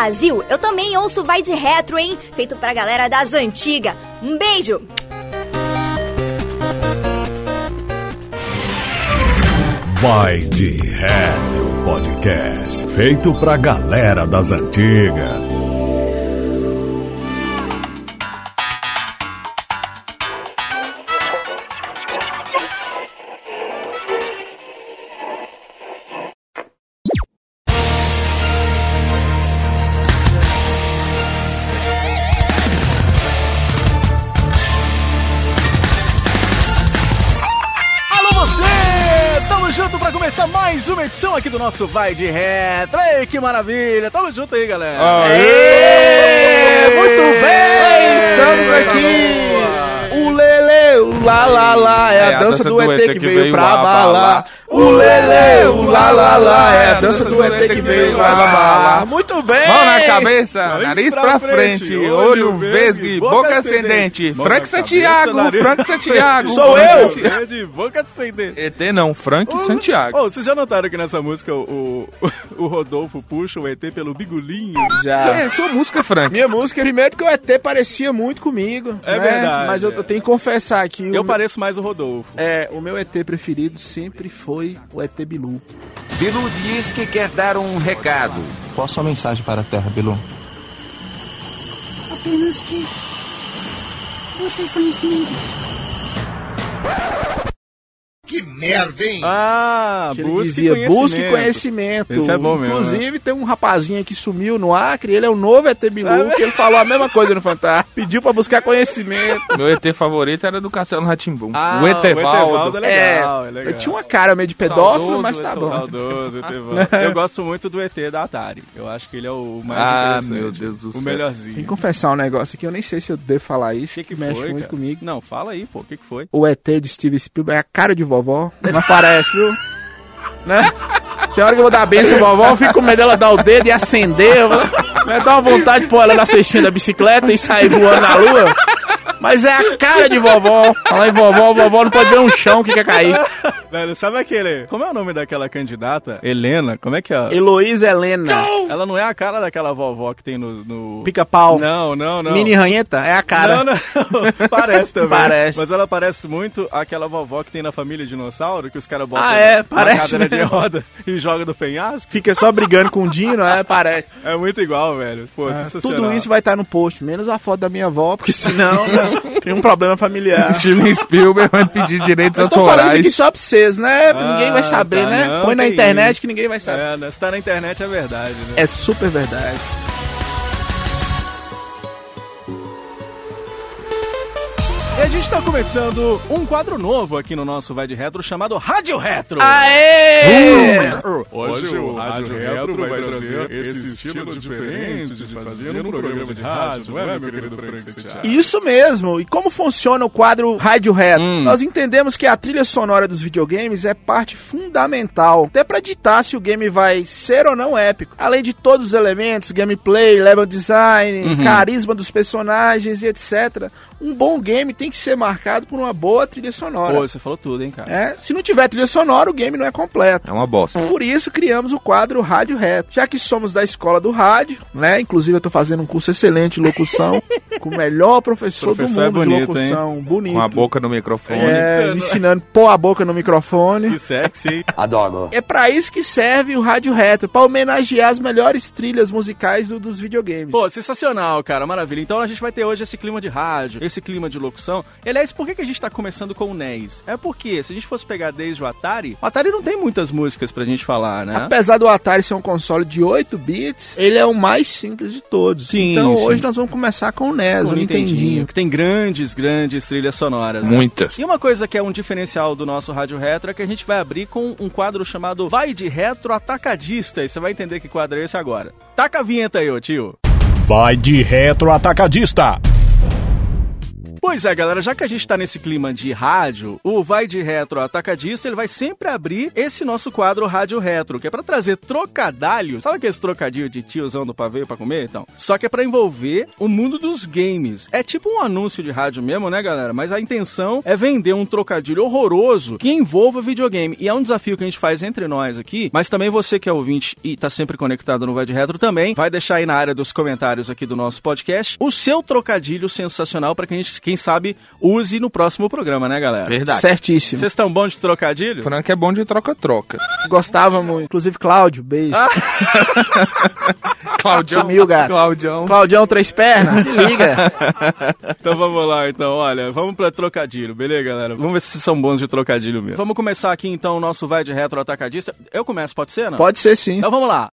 Brasil, eu também ouço Vai de Retro, hein? Feito pra galera das antigas. Um beijo! Vai de Retro Podcast, feito pra galera das antigas. Nosso Vai de Retro. Ei, que maravilha! Tamo junto aí, galera. Aê! Muito bem! Estamos aqui! Lá lá lá, é, a, dança, do, ET que veio pra balar. O Lele, o lá lá lá, é a dança do ET que veio pra balar. Muito bem! Mão na cabeça, nariz pra frente, olho vesgo, boca ascendente. Frank Santiago, Frank Santiago. Sou eu! Boca ascendente. ET não, Frank Santiago. Oh, vocês já notaram que nessa música o, o Rodolfo puxa o ET pelo bigulinho? Já. É, sua música, Frank. Minha música, primeiro que o ET parecia muito comigo. É né? verdade. Mas eu, eu tenho que confessar aqui. Eu pareço mais o Rodolfo. É, o meu ET preferido sempre foi o ET Bilu. Bilu diz que quer dar um recado. Qual a sua mensagem para a Terra, Bilu? Apenas que você conhecimento. Que merda, hein? Ah, Que ele busque dizia, conhecimento. busque conhecimento. Esse é bom mesmo, Inclusive, tem um rapazinho que sumiu no Acre, ele é o novo ET Bilu, que ele falou a mesma coisa no Fantástico. Pediu pra buscar conhecimento. Meu ET favorito era do Castelo Ratimbum. Ah, o Etevaldo. é legal, é, legal. Eu tinha uma cara meio de pedófilo, Saudoso mas tá bom. Saudoso, Etevaldo. Eu gosto muito do ET da Atari. Eu acho que ele é o mais Ah, interessante. meu Deus do O céu. Tem melhorzinho. que confessar um negócio aqui, eu nem sei se eu devo falar O isso, que, que, que mexe foi, muito cara? comigo. Não, fala aí, pô. O que, que foi? O ET de Steve Spielberg é a cara de vovó, não aparece, viu? Né? Tem hora que eu vou dar benção vovó, eu fico com medo dela dar o dedo e acender. Né, Dá uma vontade de pôr ela na cestinha da bicicleta e sair voando na lua. Mas é a cara de vovó. Falar em vovó, vovó não pode ver um chão que quer cair. Velho, sabe aquele... Como é o nome daquela candidata? Helena? Como é que é? Heloísa Helena. Ela não é a cara daquela vovó que tem no... no... Pica-pau. Não, não, não. Mini ranheta é a cara. Não, não. parece também. Parece. Mas ela parece muito aquela vovó que tem na família dinossauro, que os caras botam Ah, é, na parece cadeira de mesmo. roda e jogam do penhasco. Fica só brigando com o Dino, é, parece. É muito igual, velho. Pô, É, tudo isso vai estar no post, menos a foto da minha avó, porque senão tem um problema familiar. Steven Spielberg vai pedir direitos Eu tô falando isso autorais. aqui só pra vocês, né? Ah, ninguém vai saber, tá, né? não, Põe na internet que ninguém vai saber. É, né? Se tá na internet é verdade, né? É super verdade. E a gente tá começando um quadro novo aqui no nosso Vai de Retro chamado Rádio Retro. Aê! Hoje o Rádio Retro vai trazer esse estilo diferente de fazer um programa de rádio, não é, meu querido Frank Santiago? Isso mesmo. E como funciona o quadro Rádio Retro? Hum. Nós entendemos que a trilha sonora dos videogames é parte fundamental, até pra ditar se o game vai ser ou não épico. Além de todos os elementos, gameplay, level design, Uhum. carisma dos personagens e etc. Um bom game tem que ser marcado por uma boa trilha sonora. Pô, você falou tudo, hein, cara? É, se não tiver trilha sonora, o game não é completo. É uma bosta. Por isso criamos o quadro Rádio Reto. Já que somos da escola do rádio, né? Inclusive eu tô fazendo um curso excelente de locução com o melhor professor, Professor é do mundo bonito, de locução. Bonito. Com a boca no microfone. É, me ensinando a pôr a boca no microfone. Que sexy, hein? Adoro. É pra isso que serve o Rádio Retro, pra homenagear as melhores trilhas musicais do- dos videogames. Pô, sensacional, cara, maravilha. Então a gente vai ter hoje esse clima de rádio, esse clima de locução. Aliás, por que, que a gente tá começando com o NES? É porque, se a gente fosse pegar desde o Atari, o Atari não tem muitas músicas pra gente falar, né? Apesar do Atari ser um console de 8 bits, ele é o mais simples de todos. Sim, então sim. hoje nós vamos começar com o NES, Com o Nintendinho. que tem grandes, grandes trilhas sonoras. né? Muitas. E uma coisa que é um diferencial do nosso Rádio Retro é que a gente vai abrir com um quadro chamado Vai de Retro Atacadista. E você vai entender que quadro é esse agora. Taca a vinheta aí, ô tio. Vai de Retro Atacadista. Pois é, galera, já que a gente tá nesse clima de rádio, o Vai de Retro Atacadista, ele vai sempre abrir esse nosso quadro Rádio Retro, que é pra trazer trocadalhos. Sabe aqueles trocadilhos de tiozão do pavê pra comer? Então, só que é pra envolver o mundo dos games. É tipo um anúncio de rádio mesmo, né, galera? Mas a intenção é vender um trocadilho horroroso que envolva videogame. E é um desafio que a gente faz entre nós aqui, mas também você que é ouvinte e tá sempre conectado no Vai de Retro também, vai deixar aí na área dos comentários aqui do nosso podcast o seu trocadilho sensacional para que a gente, quem sabe, use no próximo programa, né, galera? Verdade. Certíssimo. Vocês estão bons de trocadilho? Frank é bom de troca-troca. Gostava muito. Inclusive, Cláudio, beijo. Ah. Claudião. Sumiu, gato. Claudião. Claudião, três pernas. Se liga. então vamos lá, então. Olha, vamos pra trocadilho, beleza, galera? Vamos ver se são bons de trocadilho mesmo. Vamos começar aqui, então, o nosso Vai de Retro Atacadista. Eu começo, pode ser, não? Pode ser, sim. Então vamos lá.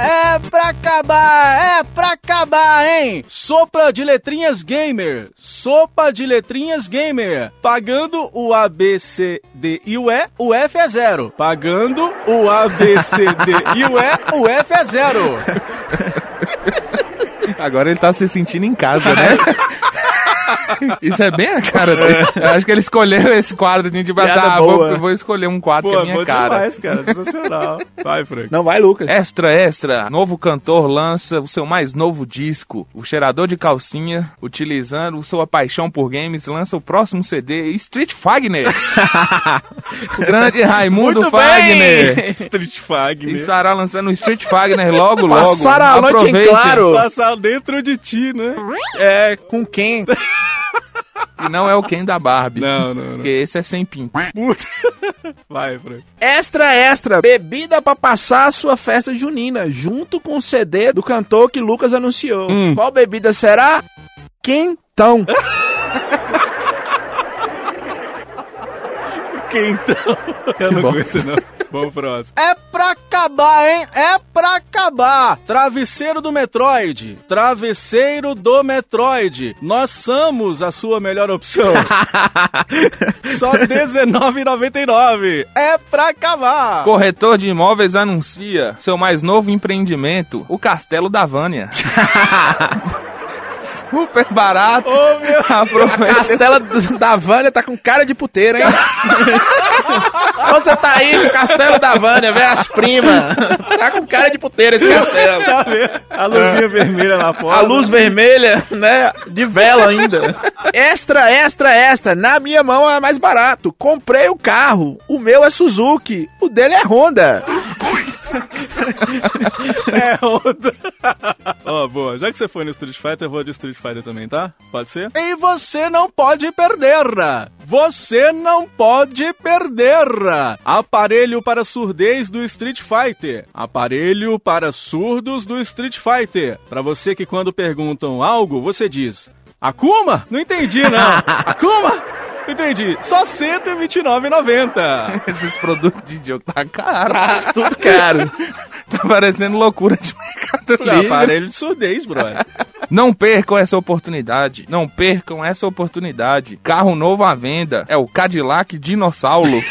É pra acabar, é pra acabar, hein? Sopa de letrinhas gamer. Sopa de letrinhas gamer. Pagando o A, B, C, D e o E, o F é zero. Pagando o A, B, C, D e o E, o F é zero. Agora ele tá se sentindo em casa, né? Isso é bem a cara dele. Eu acho que ele escolheu esse quadro de tipo, ah, vou, vou, escolher um quadro Pô, que é minha cara. Demais, cara. Sensacional. Vai, Frank. Não, vai, Lucas. Extra, extra. Novo cantor lança o seu mais novo disco, o cheirador de calcinha, utilizando sua paixão por games, lança o próximo CD, Street Fagner. o grande Raimundo Muito Fagner. Bem. Street Fagner. Estará lançando o Street Fagner logo, logo. Passar a noite em claro. Passar dentro de ti, né? É, com quem? E não é o Ken da Barbie. Não, não, não. Porque esse é sem pinto. Puta. Vai, Frank. Extra, extra. Bebida pra passar a sua festa junina, junto com o CD do cantor que Lucas anunciou. Hum. Qual bebida será? Quentão. Quentão. Eu Que não bom. conheço, não. Vamos próximo. É pra acabar, hein? É pra acabar. Travesseiro do Metroid. Travesseiro do Metroid. Nós somos a sua melhor opção. Só R$19,99. É pra acabar. Corretor de imóveis anuncia seu mais novo empreendimento, o Castelo da Vânia. Super barato. Ô, meu. Aproveita. Castela da Vânia tá com cara de puteira, hein? Onde você tá aí no Castelo da Vânia, vê as primas. Tá com cara de puteira esse castelo. Tá? A luzinha vermelha lá fora. A luz vermelha, né? De vela ainda. Extra, extra, extra. Na minha mão é mais barato. Comprei o carro. O meu é Suzuki. O dele é Honda. É onda. Ó, boa. Já que você foi no Street Fighter, eu vou de Street Fighter também, tá? Pode ser? E você não pode perder. Você não pode perder. Aparelho para surdez do Street Fighter. Aparelho para surdos do Street Fighter. Para você que quando perguntam algo, você diz: Akuma? Não entendi, não. Akuma? Entendi. Só R$ 129,90. Esses produtos de idiota tá caro. Tudo caro. Tá parecendo loucura de mercado livre. aparelho de surdez, brother. Não percam essa oportunidade. Não percam essa oportunidade. Carro novo à venda. É o Cadillac Dinossauro.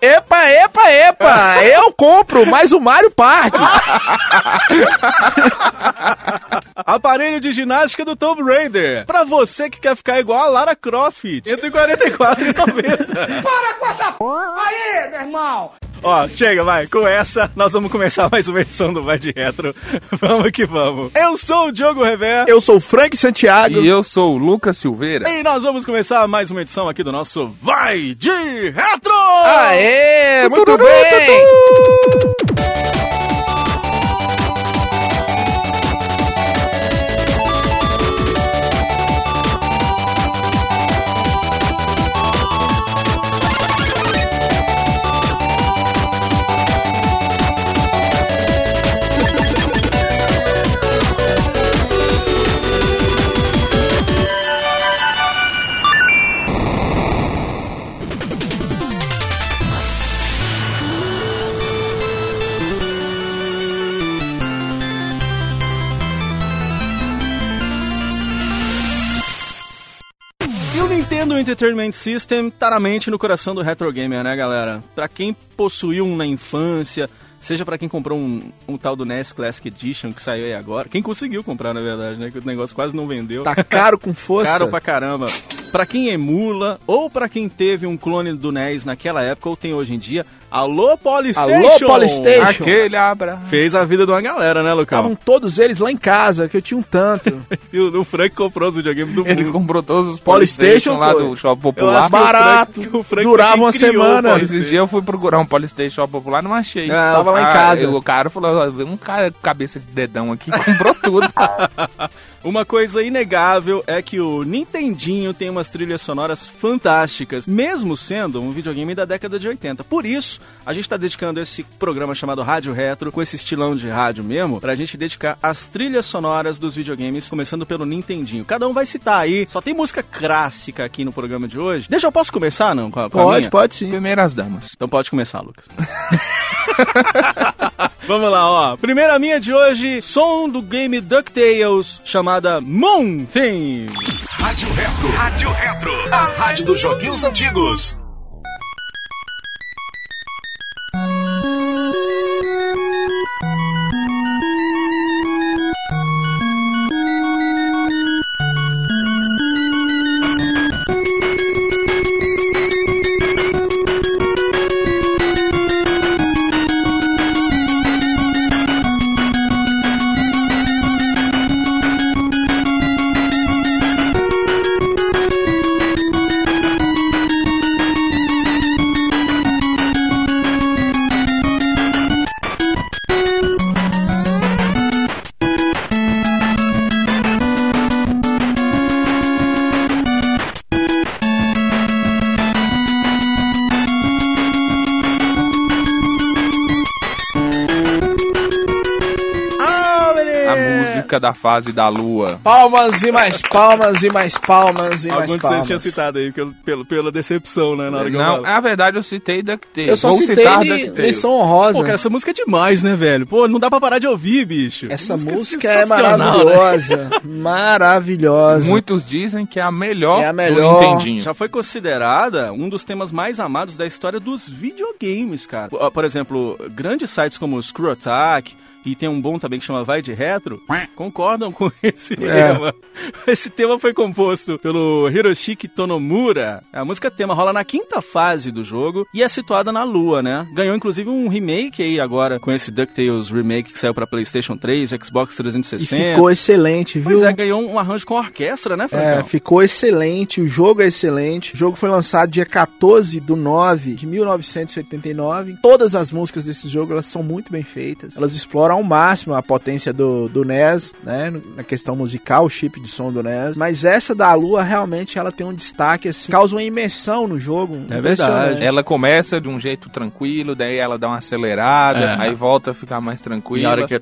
Epa, epa, epa! Eu compro, mas o Mario parte. Aparelho de ginástica do Tomb Raider. Pra você que quer ficar igual a Lara Crossfit. Entre 44 e 90. Para com essa p... aí, meu irmão! Ó, chega, vai. Com essa, nós vamos começar mais uma edição do Vai de Retro. Vamos que vamos. Eu sou o Diogo Rever. Eu sou o Frank Santiago. e eu sou o Lucas Silveira. E nós vamos começar mais uma edição aqui do nosso Vai de Retro! Aê, muito bem! O Entertainment System tá na mente no coração do retro gamer, né, galera? Pra quem possuiu um na infância, seja pra quem comprou um, um tal do NES Classic Edition que saiu aí agora. Quem conseguiu comprar, na verdade, né? Que o negócio quase não vendeu. Tá caro com força. Caro pra caramba. Pra quem emula, ou pra quem teve um clone do NES naquela época, ou tem hoje em dia, alô Polystation! Alô, Polystation! Aquele abra. Fez a vida de uma galera, né, Lucão? Estavam todos eles lá em casa, que eu tinha um tanto. E o, o Frank comprou os videogames do Ele mundo. comprou todos os Polystation Polystation lá do Shopping Eu Popular. acho que o barato, Frank- o Frank durava uma semana. Esses dias eu fui procurar um Polystation Popular não achei. Ah, Tava lá em Ah, casa. O cara falou, um cara com cabeça de dedão aqui comprou tudo. Uma coisa inegável é que o Nintendinho tem umas trilhas sonoras fantásticas, mesmo sendo um videogame da década de 80. Por isso, a gente está dedicando esse programa chamado Rádio Retro, com esse estilão de rádio mesmo, pra gente dedicar as trilhas sonoras dos videogames, começando pelo Nintendinho. Cada um vai citar aí, só tem música clássica aqui no programa de hoje. Deixa eu posso começar, não? Com a, com Pode, pode sim. Primeiras damas. Então pode começar, Lucas. Vamos lá, ó. Primeira minha de hoje, som do game DuckTales, chamada Moon Theme. Rádio Retro. Rádio Retro. A rádio dos joguinhos antigos. Música da fase da lua. Palmas e mais palmas e mais palmas e mais Alguns de vocês palmas. tinham citado aí pelo, pelo, pela decepção, né? Na hora que eu Não, falo. na verdade eu citei DuckTales. Eu só Vou citei citar li- lição honrosa. Pô, cara, essa música é demais, né, velho? Pô, não dá pra parar de ouvir, bicho. Essa Que música é né? maravilhosa. Maravilhosa. Muitos dizem que é a melhor, É a melhor. do Nintendinho. Já foi considerada um dos temas mais amados da história dos videogames, cara. Por, exemplo, grandes sites como o Screw Attack, e tem um bom também que chama Vai de Retro, concordam com esse tema. Esse tema foi composto pelo Hiroshiki Tonomura. A música tema rola na quinta fase do jogo e é situada na Lua, né? Ganhou inclusive um remake aí agora com esse DuckTales remake que saiu pra PlayStation 3, Xbox E 360. ficou excelente, viu? Pois é, ganhou um arranjo com orquestra, né, É, Francão? ficou excelente, o jogo é excelente. O jogo foi lançado dia 14 do 9 de 1989. Todas as músicas desse jogo elas são muito bem feitas. Elas exploram ao máximo a potência do, do NES, né? Na questão musical, o chip de som do NES. Mas essa da Lua realmente ela tem um destaque, assim, causa uma imersão no jogo. É verdade. Ela começa de um jeito tranquilo, daí ela dá uma acelerada, É. aí volta a ficar mais E tranquila. a hora que é...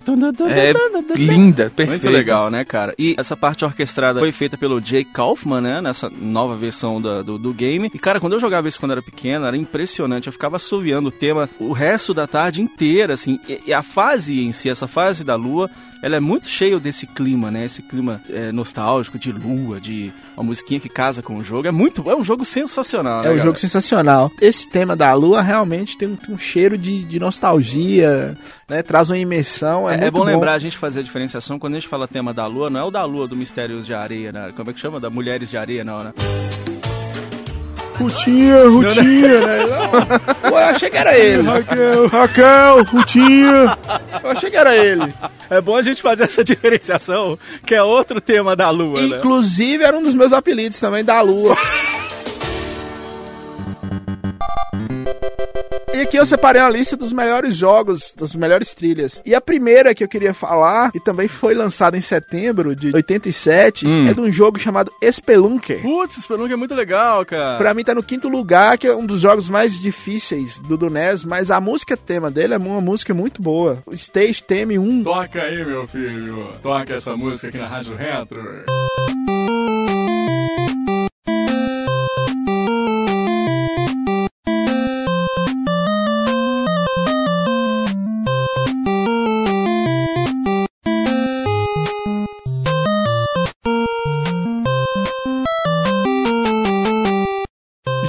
É linda, perfeita. Muito legal, né, cara? E essa parte orquestrada foi feita pelo Jay Kaufman, né? Nessa nova versão da- do, do game. E, cara, quando eu jogava isso quando era pequeno, era impressionante. Eu ficava assoviando o tema o resto da tarde inteira, assim. E, e a fase em si, essa fase da lua, ela é muito cheia desse clima, né? Esse clima é, nostálgico, de lua, de uma musiquinha que casa com o jogo. É muito... É um jogo sensacional, né, É um galera? jogo sensacional. Esse tema da Lua realmente tem um, tem um cheiro de, de nostalgia, né? Traz uma imersão. É, É, é muito bom lembrar a gente fazer a diferenciação quando a gente fala tema da lua, não é o da lua do Mistérios de Areia, né? Como é que chama? Da Mulheres de Areia, não, né? Rutinha, Rutinha, né? Pô, eu achei que era ele. Raquel, Raquel, Rutinha. Eu achei que era ele. É bom a gente fazer essa diferenciação, que é outro tema da lua, né? Inclusive, era um dos meus apelidos também, da Lua. E aqui eu separei uma lista dos melhores jogos, das melhores trilhas. E a primeira que eu queria falar, e também foi lançada em setembro de 87, Hum. é de um jogo chamado Spelunker. Putz, Spelunk é muito legal, cara. Pra mim tá no quinto lugar, que é um dos jogos mais difíceis do, do NES, mas a música tema dele é uma música muito boa. O Stage Theme 1 Toca aí, meu filho. Toca essa música aqui na Rádio Retro.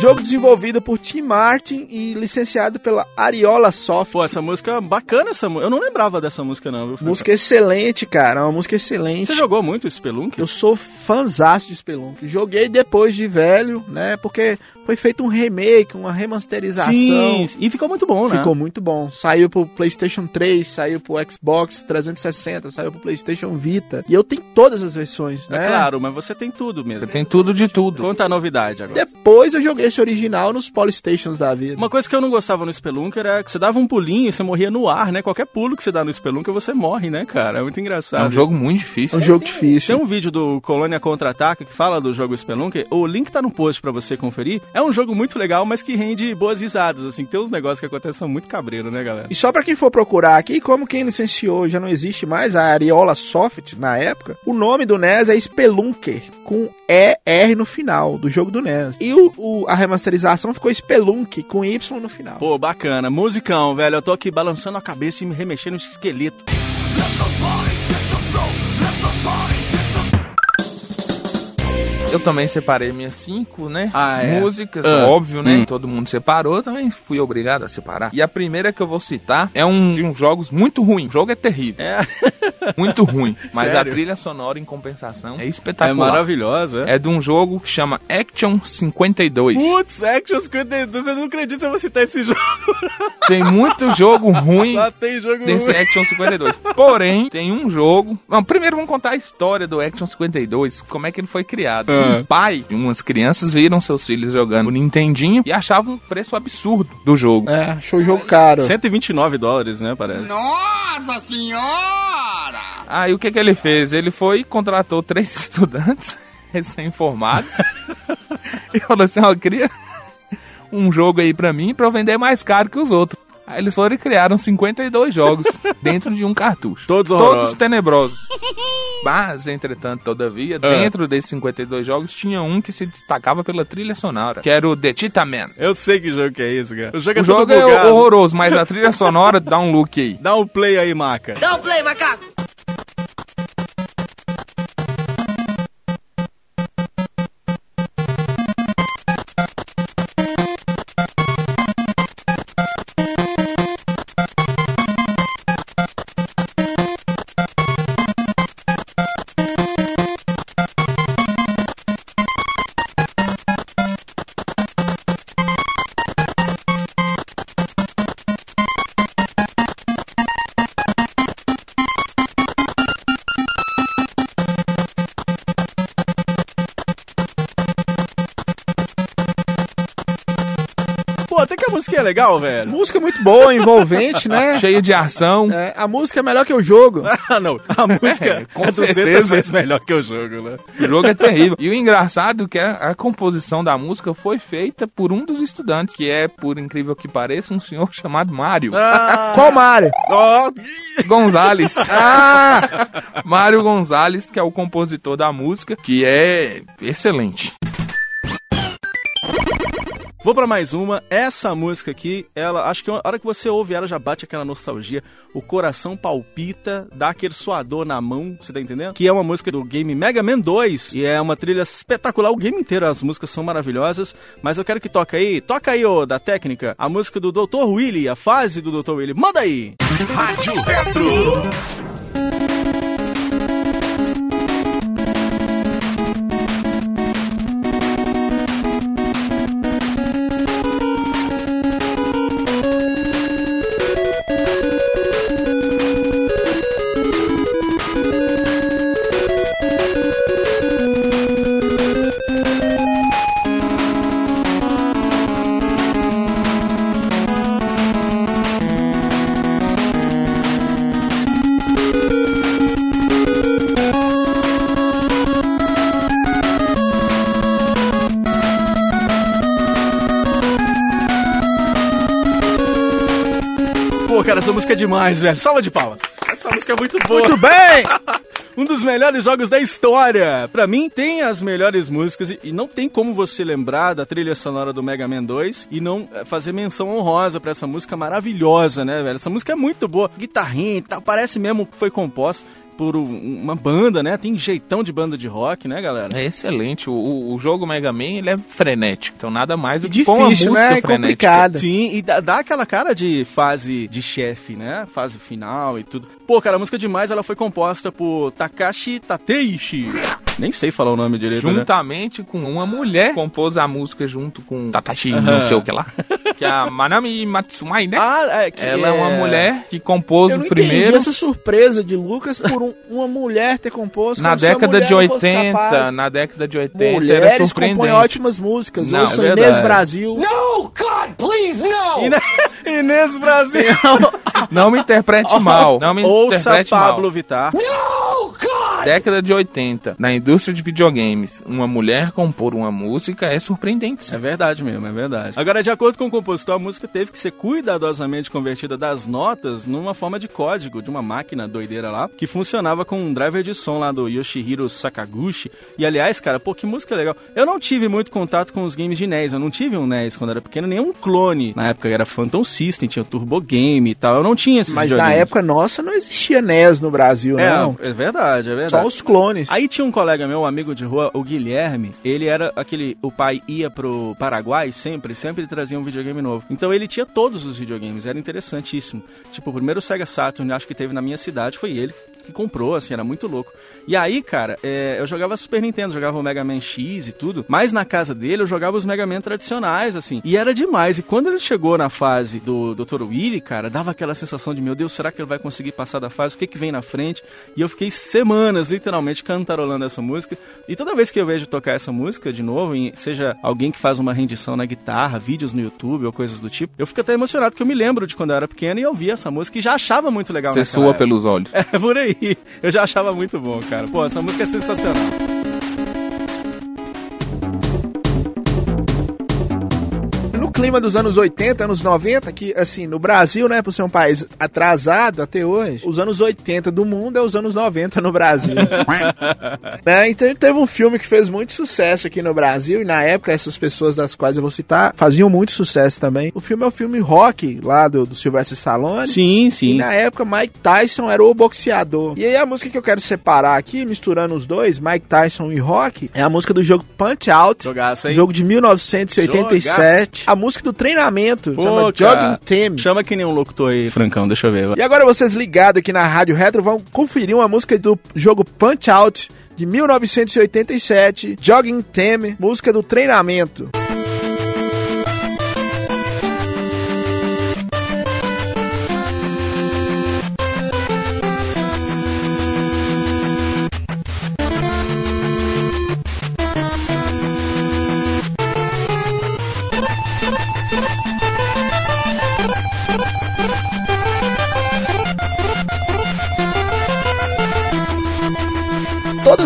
Jogo desenvolvido por Tim Martin e licenciado pela Ariola Soft. Pô, essa música bacana, essa música. Eu não lembrava dessa música, não, viu? Música excelente, cara. Uma música excelente. Você jogou muito Spelunk? Eu sou fãzaço de Spelunk. Joguei depois de velho, né? Porque foi feito um remake, uma remasterização. Sim, e ficou muito bom, né? Ficou muito bom. Saiu pro PlayStation 3, saiu pro Xbox 360, saiu pro PlayStation Vita. E eu tenho todas as versões, né? É claro, mas você tem tudo mesmo. Você tem tudo de tudo. Conta a novidade agora. Depois eu joguei esse original nos Polystations da vida. Uma coisa que eu não gostava no Spelunker era que você dava um pulinho e você morria no ar, né? Qualquer pulo que você dá no Spelunker, você morre, né, cara? É muito engraçado. É um jogo muito difícil. É um jogo difícil. Tem um vídeo do Colônia Contra-Ataca que fala do jogo Spelunker. O link tá no post pra você conferir. É um jogo muito legal, mas que rende boas risadas, assim. Tem uns negócios que acontecem são muito cabreiro, né, galera? E só pra quem for procurar aqui, como quem licenciou já não existe mais, a Ariola Soft, na época, o nome do NES é Spelunker, com ER no final, do jogo do NES. E o, o- a remasterização ficou Spelunk, com Y no final. Pô, bacana. Musicão, velho. Eu tô aqui balançando a cabeça e me remexendo no esqueleto. Eu também separei minhas cinco, né? Ah, é? Músicas, Ah. óbvio, né? Hum. Todo mundo separou, também fui obrigado a separar. E a primeira que eu vou citar é um de uns jogos muito ruim. O jogo é terrível. É, Muito ruim. Mas Sério? a trilha sonora, em compensação, é é espetacular. maravilhosa. É de um jogo que chama Action 52. Putz, Action 52, eu não acredito que eu vou citar esse jogo. Tem muito jogo ruim Lá tem jogo desse ruim. Action 52. Porém, tem um jogo. Bom, primeiro vamos contar a história do Action 52, como é que ele foi criado. Ah. Um pai e umas crianças viram seus filhos jogando o Nintendinho e achavam um preço absurdo do jogo. É, achou o jogo caro. 129 dólares, né, parece. Nossa senhora! Aí o que que ele fez? Ele foi e contratou três estudantes recém-formados e falou assim, ó, cria um jogo aí pra mim pra eu vender mais caro que os outros. Aí eles foram e criaram 52 jogos dentro de um cartucho. Todos Todos horrorosos. tenebrosos. Mas, entretanto, todavia, dentro desses 52 jogos tinha um que se destacava pela trilha sonora, que era o The Cheetah Man. Eu sei que jogo que é esse, cara. O jogo é O todo jogo é horroroso, mas a trilha sonora dá um look aí. Dá um play aí, Maca. Dá o play, macaco. Legal, velho. Música muito boa, envolvente, né? Cheio de ação. É, a música é melhor que o jogo. Ah, não. A música É, é, com 200 certeza. vezes melhor que o jogo, né? O jogo é terrível. E o engraçado é que a, a composição da música foi feita por um dos estudantes, que é, por incrível que pareça, um senhor chamado Mário Ah, Qual Mario? ó, Gonzalez. Ah! Mário Gonzalez, que é o compositor da música, que é excelente. Vou pra mais uma. Essa música aqui, ela, acho que a hora que você ouve ela já bate aquela nostalgia. O coração palpita, dá aquele suador na mão, você tá entendendo? Que é uma música do game Mega Man 2 e é uma trilha espetacular. O game inteiro, as músicas são maravilhosas. Mas eu quero que toque aí, toca aí, ô, da técnica, a música do Dr. Willy, a fase do Dr. Willy. Manda aí! Rádio Retro. Música é demais, velho. Salva de palmas. Essa música é muito boa. Muito bem! Um dos melhores jogos da história. Pra mim, tem as melhores músicas e- não tem como você lembrar da trilha sonora do Mega Man 2 e não eh, fazer menção honrosa pra essa música maravilhosa, né, velho? Essa música é muito boa. Guitarrinha e tal, parece mesmo que foi composta. Por um- uma banda, né? Tem jeitão de banda de rock, né, galera? É excelente. O, o- jogo Mega Man ele é frenético. Então nada mais do que difícil, música né? E frenética. complicado. Sim, e dá, dá aquela cara de fase de chefe, né? Fase final e tudo. Pô, cara, a música demais, ela foi composta por Takashi Tateishi. Nem sei falar o nome direito, né? Juntamente com uma mulher compôs a música junto com Tatashi, não sei o que lá. Que é a Manami Matsumai, né? Ah, é que Ela é uma mulher que compôs Eu não o primeiro entendi essa surpresa de Lucas por um- uma mulher ter composto na década de não fosse 80. capaz. Na década de 80 era Mulheres compõem surpreendente. ótimas músicas. Não, Ouça é Inês. Brasil. No, God, please, no! Ine- Inês Brasil. Não me interprete mal. Não me Ouça interprete Pablo mal. Vittar. No, God! Década de 80, na indústria de videogames, uma mulher compor uma música é surpreendente. É verdade mesmo, é verdade. Agora, de acordo com o compositor, a música teve que ser cuidadosamente convertida das notas numa forma de código de uma máquina doideira lá, que funcionava com um driver de som lá do Yoshihiro Sakaguchi. E aliás, cara, pô, que música legal. Eu não tive muito contato com os games de NES, eu não tive um NES quando era pequeno, nem um clone. Na época era Phantom System, tinha o Turbo Game e tal, eu não tinha esses Mas na época nossa não existia NES no Brasil, não. É, é verdade, é verdade. Só os clones. Aí tinha um colega meu, um amigo de rua, o Guilherme, ele era aquele. O pai ia pro Paraguai sempre, sempre trazia um videogame novo. Então ele tinha todos os videogames, era interessantíssimo. Tipo, o primeiro Sega Saturn, acho que teve na minha cidade, foi ele que comprou, assim, era muito louco. E aí, cara, é, eu jogava Super Nintendo, jogava o Mega Man X e tudo, mas na casa dele eu jogava os Mega Man tradicionais, assim. E era demais. E quando ele chegou na fase do Dr. Willy, cara, dava aquela sensação de, meu Deus, será que ele vai conseguir passar da fase? O que que vem na frente? E eu fiquei semanas, literalmente, cantarolando essa música. E toda vez que eu vejo tocar essa música de novo, seja alguém que faz uma rendição na guitarra, vídeos no YouTube ou coisas do tipo, eu fico até emocionado, porque eu me lembro de quando eu era pequeno e eu via essa música e já achava muito legal Você sua época. pelos olhos. É por aí. Eu já achava muito bom, cara. Pô, essa música é sensacional. Clima dos anos 80, anos 90, que, assim, no Brasil, né, por ser um país atrasado até hoje, os anos 80 do mundo é os anos 90 no Brasil. né? Então teve um filme que fez muito sucesso aqui no Brasil, e na época essas pessoas das quais eu vou citar faziam muito sucesso também. O filme é o filme Rock, lá do, do Sylvester Stallone. Sim, E sim. na época, Mike Tyson era o boxeador. E aí a música que eu quero separar aqui, misturando os dois, Mike Tyson e Rock, é a música do jogo Punch Out. Jogaço, hein? Jogo de 1987. A música do treinamento, Pô, chama cara. Jogging Team. Chama que nem um locutor aí, Francão, deixa eu ver. E agora vocês ligados aqui na Rádio Retro vão conferir uma música do jogo Punch Out de 1987, Jogging Team, música do treinamento.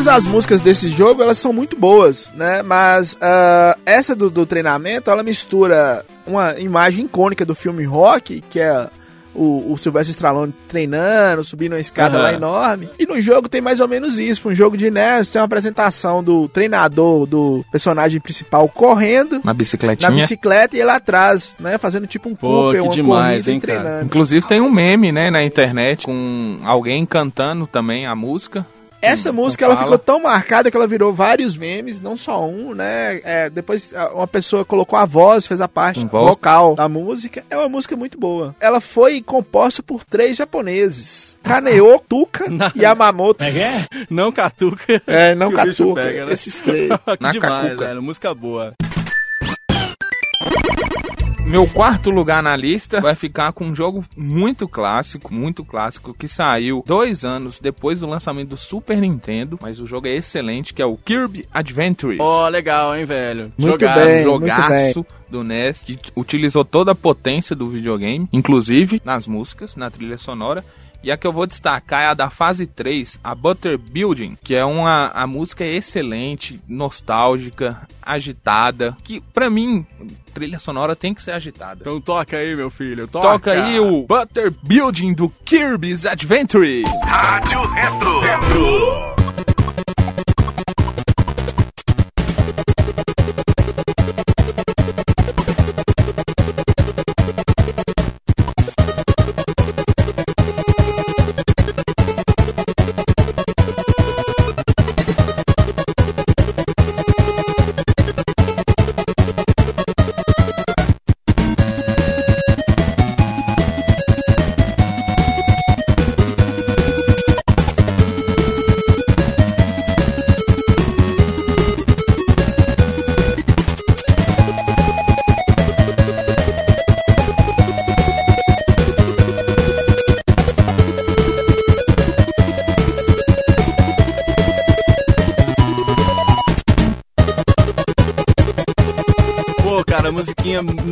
As músicas desse jogo, elas são muito boas, né? Mas ah, essa do, do treinamento, ela mistura uma imagem icônica do filme Rock, que é o, o Sylvester Stallone treinando, subindo uma escada Aham. lá enorme. E no jogo tem mais ou menos isso. Um jogo de NES, tem uma apresentação do treinador, do personagem principal correndo Na na bicicletinha. bicicleta e ele atrás, né? Fazendo tipo um Pô, que uma demais, hein, cara? Inclusive tem um meme, né, na internet com alguém cantando também a música. Essa Hum, música não ela fala. ficou tão marcada que ela virou vários memes, não só um, né? É, depois uma pessoa colocou a voz, fez a parte voz. vocal da música. É uma música muito boa. Ela foi composta por três japoneses: Kaneo, Tuka e Yamamoto. Não catuca. É, não que o bicho Catuca, pega, né? esses três. demais, velho. Música boa. Meu quarto lugar na lista vai ficar com um jogo muito clássico, muito clássico, que saiu dois anos depois do lançamento do Super Nintendo, mas o jogo é excelente, que é o Kirby Adventure. Ó, legal, hein, velho. Muito Jogaço. bem. muito jogaço do NES, que utilizou toda a potência do videogame, inclusive nas músicas, na trilha sonora. E a que eu vou destacar é a da fase 3, a Butter Building, que é uma a música é excelente, nostálgica, agitada, que pra mim trilha sonora tem que ser agitada. Então toca aí, meu filho. Toca, Toca aí o Butter Building do Kirby's Adventure. Rádio Retro. Retro.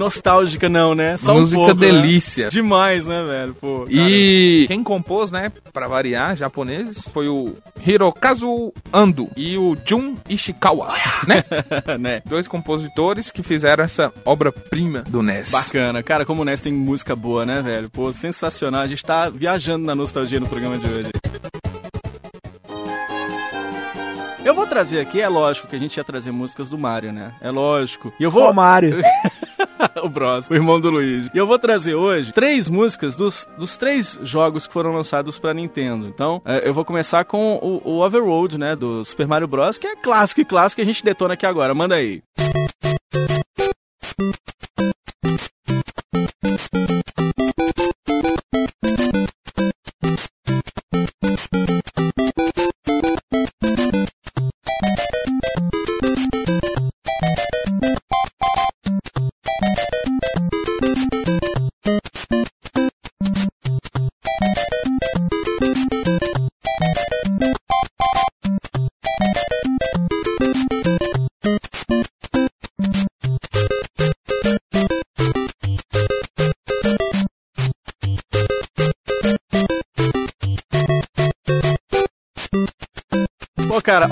Nostálgica não, né? Só Música um pouco, né? delícia. Demais, né, velho? Pô. E quem compôs, né, pra variar, japoneses, foi o Hirokazu Ando e o Jun Ishikawa, né? né? Dois compositores que fizeram essa obra-prima do NES. Bacana. Cara, como o NES tem música boa, né, velho? Pô, sensacional. A gente tá viajando na nostalgia no programa de hoje. Eu vou trazer aqui, é lógico que a gente ia trazer músicas do Mario, né? É lógico. E eu vou. Ô, Mário. o Bros, o irmão do Luigi. E eu vou trazer hoje três músicas dos, dos três jogos que foram lançados pra Nintendo. Então, é, eu vou começar com o, o Overworld, né? Do Super Mario Bros, que é clássico e clássico a gente detona aqui agora. Manda aí. Pô,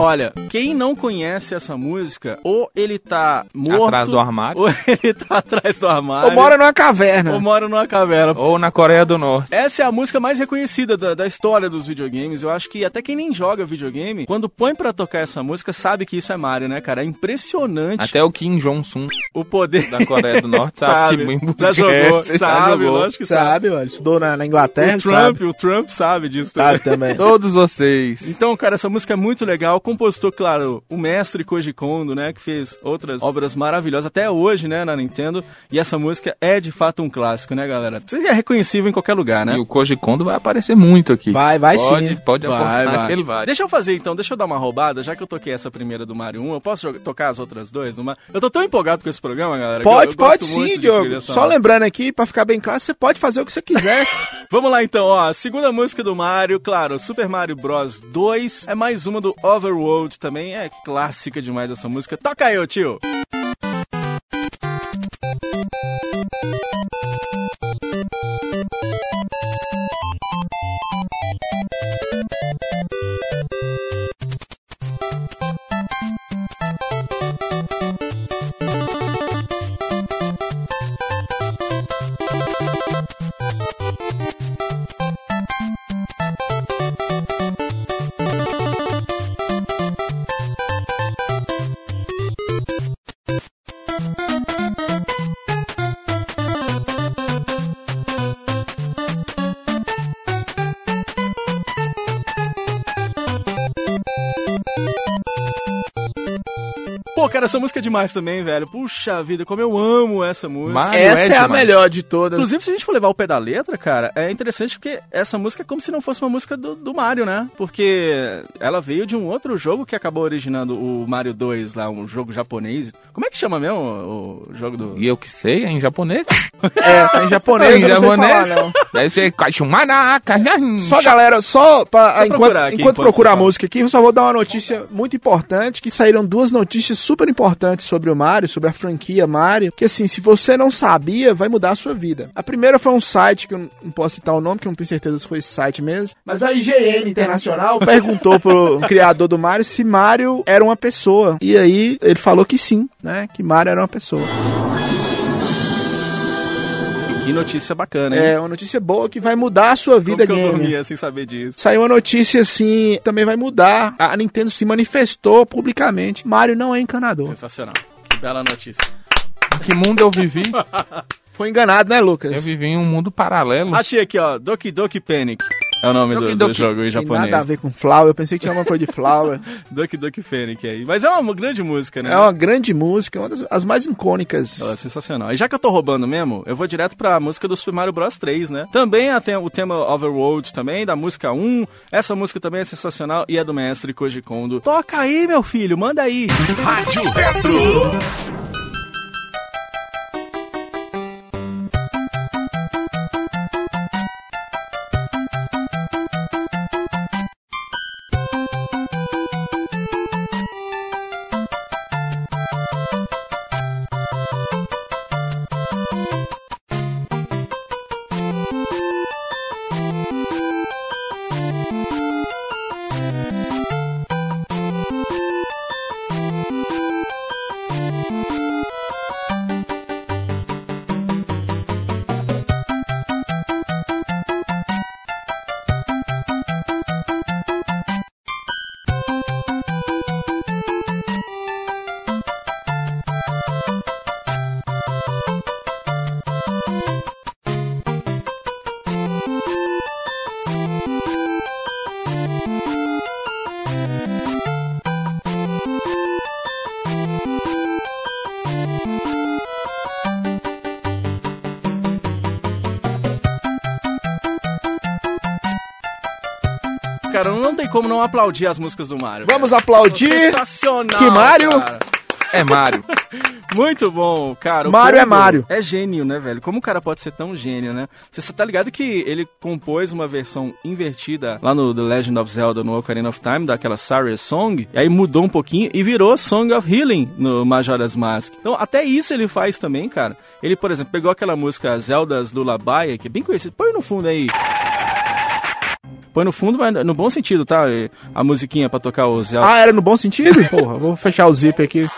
olha, quem não conhece essa música, ou ele tá morto... Atrás do armário. Ou ele tá atrás do armário. Ou mora numa caverna. ou mora numa caverna. Ou na Coreia do Norte. Essa é a música mais reconhecida da, da história dos videogames. Eu acho que até quem nem joga videogame, quando põe pra tocar essa música, sabe que isso é Mario, né, cara? É impressionante Até o Kim Jong-un o poder da Coreia do Norte sabe, sabe. que música Já jogou, é sabe, jogou. lógico que sabe. Sabe, mano. Estudou na, na Inglaterra, O Trump, o Trump sabe disso sabe, também. sabe também. Todos vocês. Então, cara, essa música é muito legal. O compositor, claro, o mestre Koji Kondo, né, que fez outras obras maravilhosas até hoje, né, na Nintendo. E essa música é de fato um clássico, né, galera? Você é reconhecível em qualquer lugar, né? E o Koji Kondo vai aparecer muito aqui. Vai, vai pode, sim. Pode Vai, apostar vai. que ele vai. Deixa eu fazer então, deixa eu dar uma roubada, já que eu toquei essa primeira do Mario 1, eu posso jogar- tocar as outras duas? Mario? Eu tô tão empolgado com esse programa, galera. eu- Pode, eu pode sim, Diogo. Só lembrando aqui, pra ficar bem claro, você pode fazer o que você quiser. Vamos lá então, ó. a Segunda música do Mario, claro, Super Mario Bros 2. É mais uma do Overworld também. É clássica demais essa música. Toca aí, ô tio. Cara, essa música é demais também, velho. Puxa vida, como eu amo essa música. Mario Essa é, a demais. melhor de todas. Inclusive, se a gente for levar o pé da letra, cara, é interessante porque essa música é como se não fosse uma música do, do Mario, né? Porque ela veio de um outro jogo que acabou originando o Mario 2 lá, um jogo japonês. Como é que chama mesmo o, o jogo do... E eu que sei, é em japonês. É, tá em japonês, em eu não sei japonês. falar, não. Deve ser. Só, galera, só pra, enquanto, procurar aqui enquanto você a música aqui, eu só vou dar uma notícia muito importante, que saíram duas notícias super importantes sobre o Mario, sobre a franquia Mario, que assim, se você não sabia, vai mudar a sua vida. A primeira foi um site, que eu não posso citar o nome, que eu não tenho certeza se foi esse site mesmo, mas a IGN Internacional perguntou pro criador do Mario se Mario era uma pessoa. E aí, ele falou que sim, né, que Mario era uma pessoa. Que notícia bacana, hein? É uma notícia boa que vai mudar a sua Como vida que eu dormia sem saber disso? Saiu uma notícia assim, também vai mudar. A Nintendo se manifestou publicamente. Mario não é encanador. Sensacional. Que bela notícia. Que mundo eu vivi? Foi enganado, né, Lucas? Eu vivi em um mundo paralelo. Achei aqui, ó. Doki Doki Panic. É o nome Doki do, do Doki. jogo em japonês. nada a ver com Flower. Eu pensei que tinha alguma coisa de Flower. Doki Doki Panic aí. Mas é uma grande música, né? é uma grande música, uma das as mais icônicas. Ela é sensacional. E já que eu tô roubando mesmo, eu vou direto pra música do Super Mario Bros 3, né? Também a tem o tema Overworld também, da música 1. Essa música também é sensacional e é do mestre Koji Kondo. Toca aí, meu filho, manda aí. Rádio Retro. Cara, não tem como não aplaudir as músicas do Mario. Vamos cara. aplaudir. Sensacional. Que Mario? cara. É Mario. Muito bom, cara. O Mario é Mario. É gênio, né, velho? Como o cara pode ser tão gênio, né? Você tá ligado que ele compôs uma versão invertida lá no The Legend of Zelda, no Ocarina of Time, daquela Saria Song, e aí mudou um pouquinho e virou Song of Healing no Majora's Mask. Então, até isso ele faz também, cara. Ele, por exemplo, pegou aquela música Zelda's Lullaby, que é bem conhecida. Põe no fundo aí. Põe no fundo, mas no bom sentido, tá? A musiquinha pra tocar o Zelda. Ah, era no bom sentido? Porra, vou fechar o zip aqui.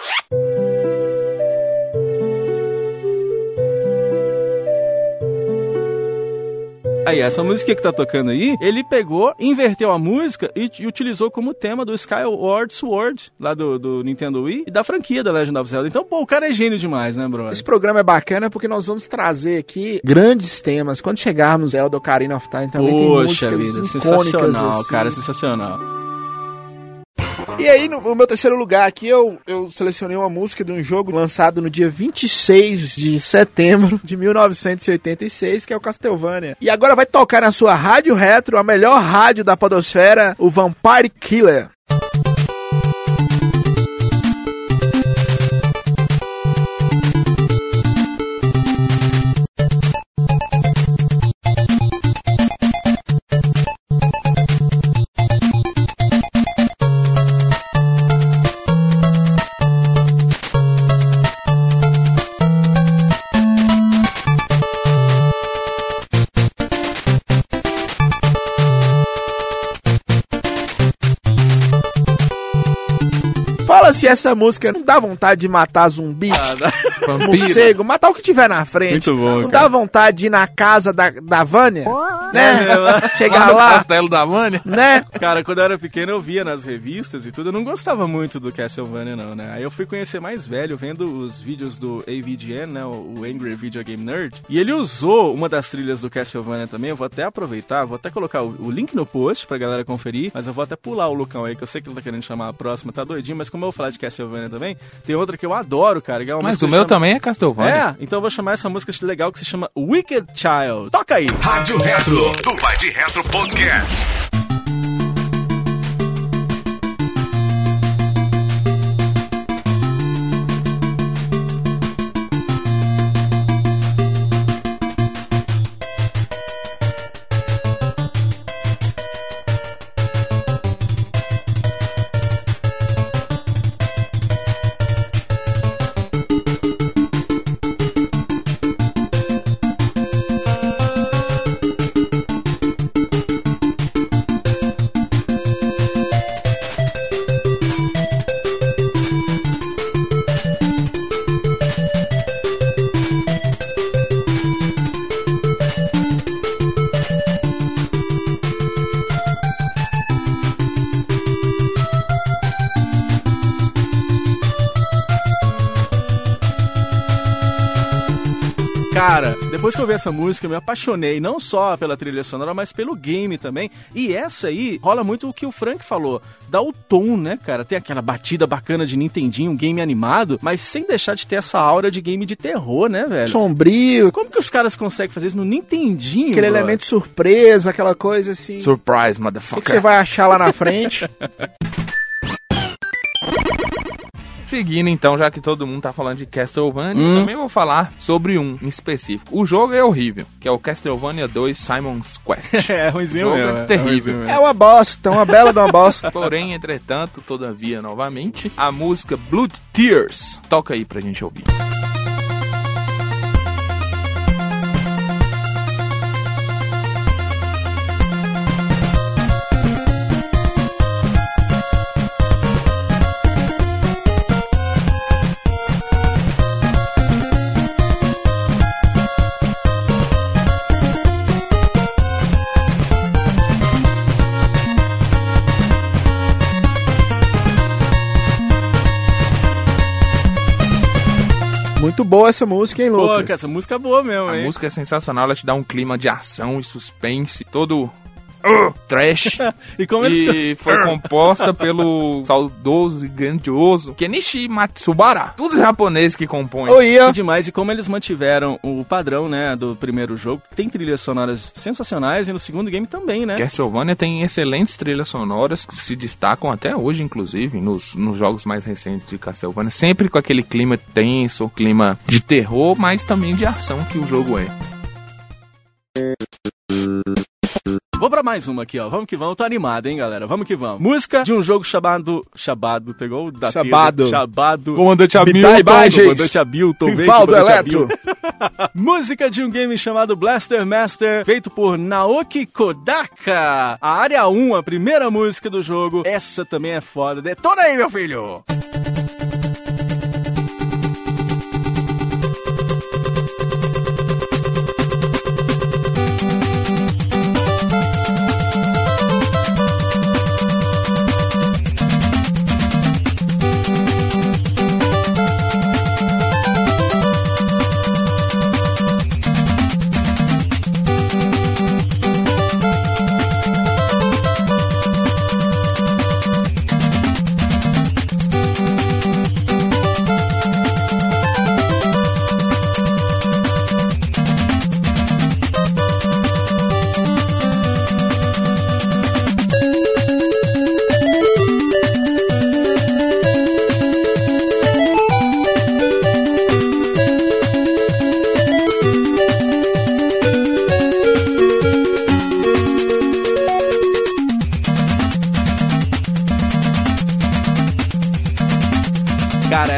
Aí, essa música que tá tocando aí, ele pegou, inverteu a música e, e utilizou como tema do Skyward Sword, lá do, do Nintendo Wii, e da franquia da Legend of Zelda. Então, pô, o cara é gênio demais, né, bro? Esse programa é bacana porque nós vamos trazer aqui grandes temas. Quando chegarmos Zelda Ocarina of Time também tem Poxa músicas vida, icônicas, sensacional, assim. cara, sensacional. E aí, no, no meu terceiro lugar aqui, eu, eu selecionei uma música de um jogo lançado no dia 26 de setembro de 1986, que é o Castlevania. E agora vai tocar na sua rádio retro, a melhor rádio da podosfera, o Vampire Killer. Se essa música não dá vontade de matar zumbi, morcego, matar o que tiver na frente. Muito bom, Não cara. dá vontade de ir na casa da, da Vânia, né? Chegar no lá, castelo da Vânia. né? Cara, quando eu era pequeno eu via nas revistas e tudo, eu não gostava muito do Castlevania não, né? Aí eu fui conhecer mais velho vendo os vídeos do AVGN, né, o Angry Video Game Nerd, e ele usou uma das trilhas do Castlevania também, eu vou até aproveitar, vou até colocar o, o link no post pra galera conferir, mas eu vou até pular o Lucão aí, que eu sei que ele tá querendo chamar a próxima, tá doidinho, mas como eu falar de Castlevania também, tem outra que eu adoro, cara, que é uma Mas o que meu chama- também é Castlevania. É, então eu vou chamar essa música legal que se chama Wicked Child. Toca aí! Rádio Retro, do Vai de Retro Podcast. Depois que eu vi essa música, eu me apaixonei não só pela trilha sonora, mas pelo game também. E essa aí rola muito o que o Frank falou, dá o tom, né, cara? Tem aquela batida bacana de Nintendinho, um game animado, mas sem deixar de ter essa aura de game de terror, né, velho? Sombrio, Como que os caras conseguem fazer isso no Nintendinho? aquele elemento surpresa, aquela coisa assim. Surprise, O que, motherfucker. que você vai achar lá na frente? Seguindo então, já que todo mundo tá falando de Castlevania, Hum. eu também vou falar sobre um em específico. O jogo é horrível, que é o Castlevania 2 Simon's Quest. É, ruimzinho Jogo mesmo. é é terrível. mesmo. é uma bosta, uma bela de uma bosta. Porém, entretanto, todavia, novamente, a música Blood Tears. Toca aí pra gente ouvir. Muito boa essa música, hein, Lucas? essa música é boa mesmo, A hein? música é sensacional, ela te dá um clima de ação e suspense, todo trash. E como eles... E foi composta pelo saudoso e grandioso Kenichi Matsubara. Tudo japonês que compõe. Oi, E demais, e como eles mantiveram o padrão, né, do primeiro jogo, tem trilhas sonoras sensacionais e no segundo game também, né? Castlevania tem excelentes trilhas sonoras que se destacam até hoje, inclusive, nos, nos jogos mais recentes de Castlevania. Sempre com aquele clima tenso, clima de terror, mas também de ação que o jogo é. Vou pra mais uma aqui, ó. Vamos que vamos. Tô animado, hein, galera. Vamos que vamos. Música de um jogo chamado... Chamado, pegou? Da Chamado. trilha. Chamado. Comandante Hamilton, imagens. Comandante Hamilton. veio, Rivaldo Comandante Eletro. Música de um game chamado Blaster Master, feito por Naoki Kodaka. A área 1, a primeira música do jogo. Essa também é foda. Detona aí, meu filho! Cara,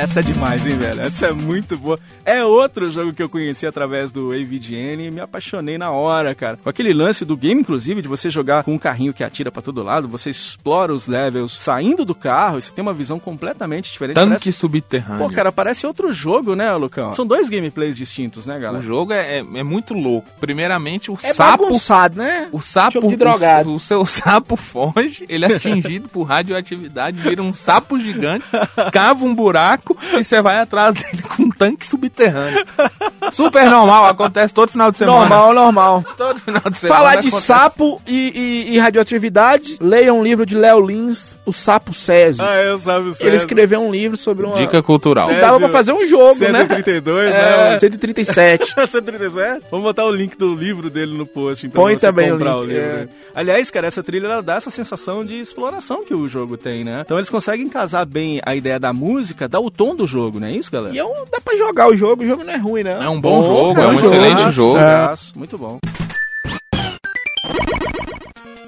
essa é demais, hein, velho? Essa é muito boa. É outro jogo que eu conheci através do AVGN e me apaixonei na hora, cara. Com aquele lance do game, inclusive, de você jogar com um carrinho que atira pra todo lado, você explora os levels saindo do carro e você tem uma visão completamente diferente. Tanque Parece- subterrâneo. Pô, cara, parece outro jogo, né, Lucão? São dois gameplays distintos, né, o galera? jogo é, é, é muito louco. Primeiramente, o É sapo bagunçado, né? O sapo, Jogo de drogado. O, o seu sapo foge, ele é atingido por radioatividade, vira um sapo gigante, cava um buraco e você vai atrás dele com tanque subterrâneo. Super normal, acontece todo final de semana. Normal, normal. Todo final de semana. Falar de acontece. sapo e, e- e radioatividade, leia um livro de Léo Lins, O Sapo Césio. Ah, eu sabe o Ele escreveu um livro sobre uma... Dica cultural. Césio. Dava pra fazer um jogo, né? 132, É, né? 137. 137? Vamos botar o link do livro dele no post, então. Põe também o link, livro é. Aliás, cara, essa trilha ela dá essa sensação de exploração que o jogo tem, né? Então eles conseguem casar bem a ideia da música, dar o tom do jogo, não é isso, galera? E é um, dá pra jogar o jogo, o jogo não é ruim, né? É um bom jogo, cara, é um jogo. excelente jogo. É. Muito bom.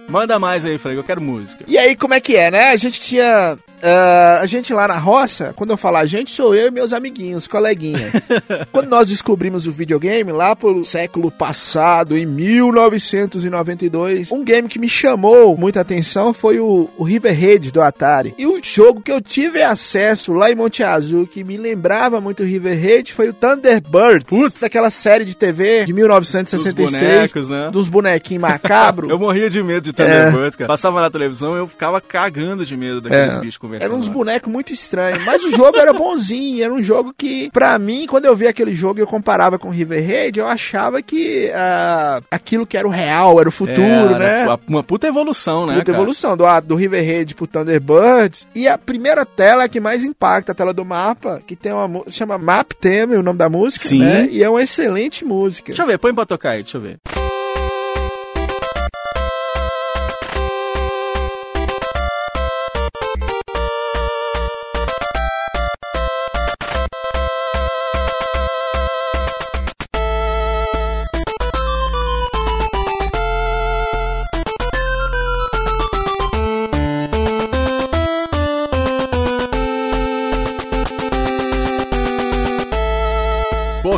Manda mais aí, Frank, eu quero música. E aí, como é que é, né? A gente tinha. Ah, a gente lá na roça, quando eu falar a gente, sou eu e meus amiguinhos, coleguinha. quando nós descobrimos o videogame, lá pelo século passado, em 1992, um game que me chamou muita atenção foi o, o River Raid do Atari. E o jogo que eu tive acesso lá em Monte Azul, que me lembrava muito o River Raid, foi o Thunderbirds. Putz, daquela série de TV de 1966. Dos bonecos, né? Dos bonequinhos macabros. Eu morria de medo de Thunderbirds, cara. Passava na televisão eu ficava cagando de medo daqueles É. bichos conversando. Eram uns lá. bonecos muito estranhos. Mas o jogo era bonzinho. Era um jogo que, pra mim, quando eu vi aquele jogo e eu comparava com River Raid, eu achava que ah, aquilo que era o real, era o futuro, É, né? Uma, uma puta evolução, né? Muita cara? evolução do, do River Raid pro Thunderbirds. E a primeira tela que mais impacta, a tela do mapa, que tem uma chama Map Theme, o nome da música, Sim. né? E é uma excelente música. Deixa eu ver, põe pra tocar aí, deixa eu ver.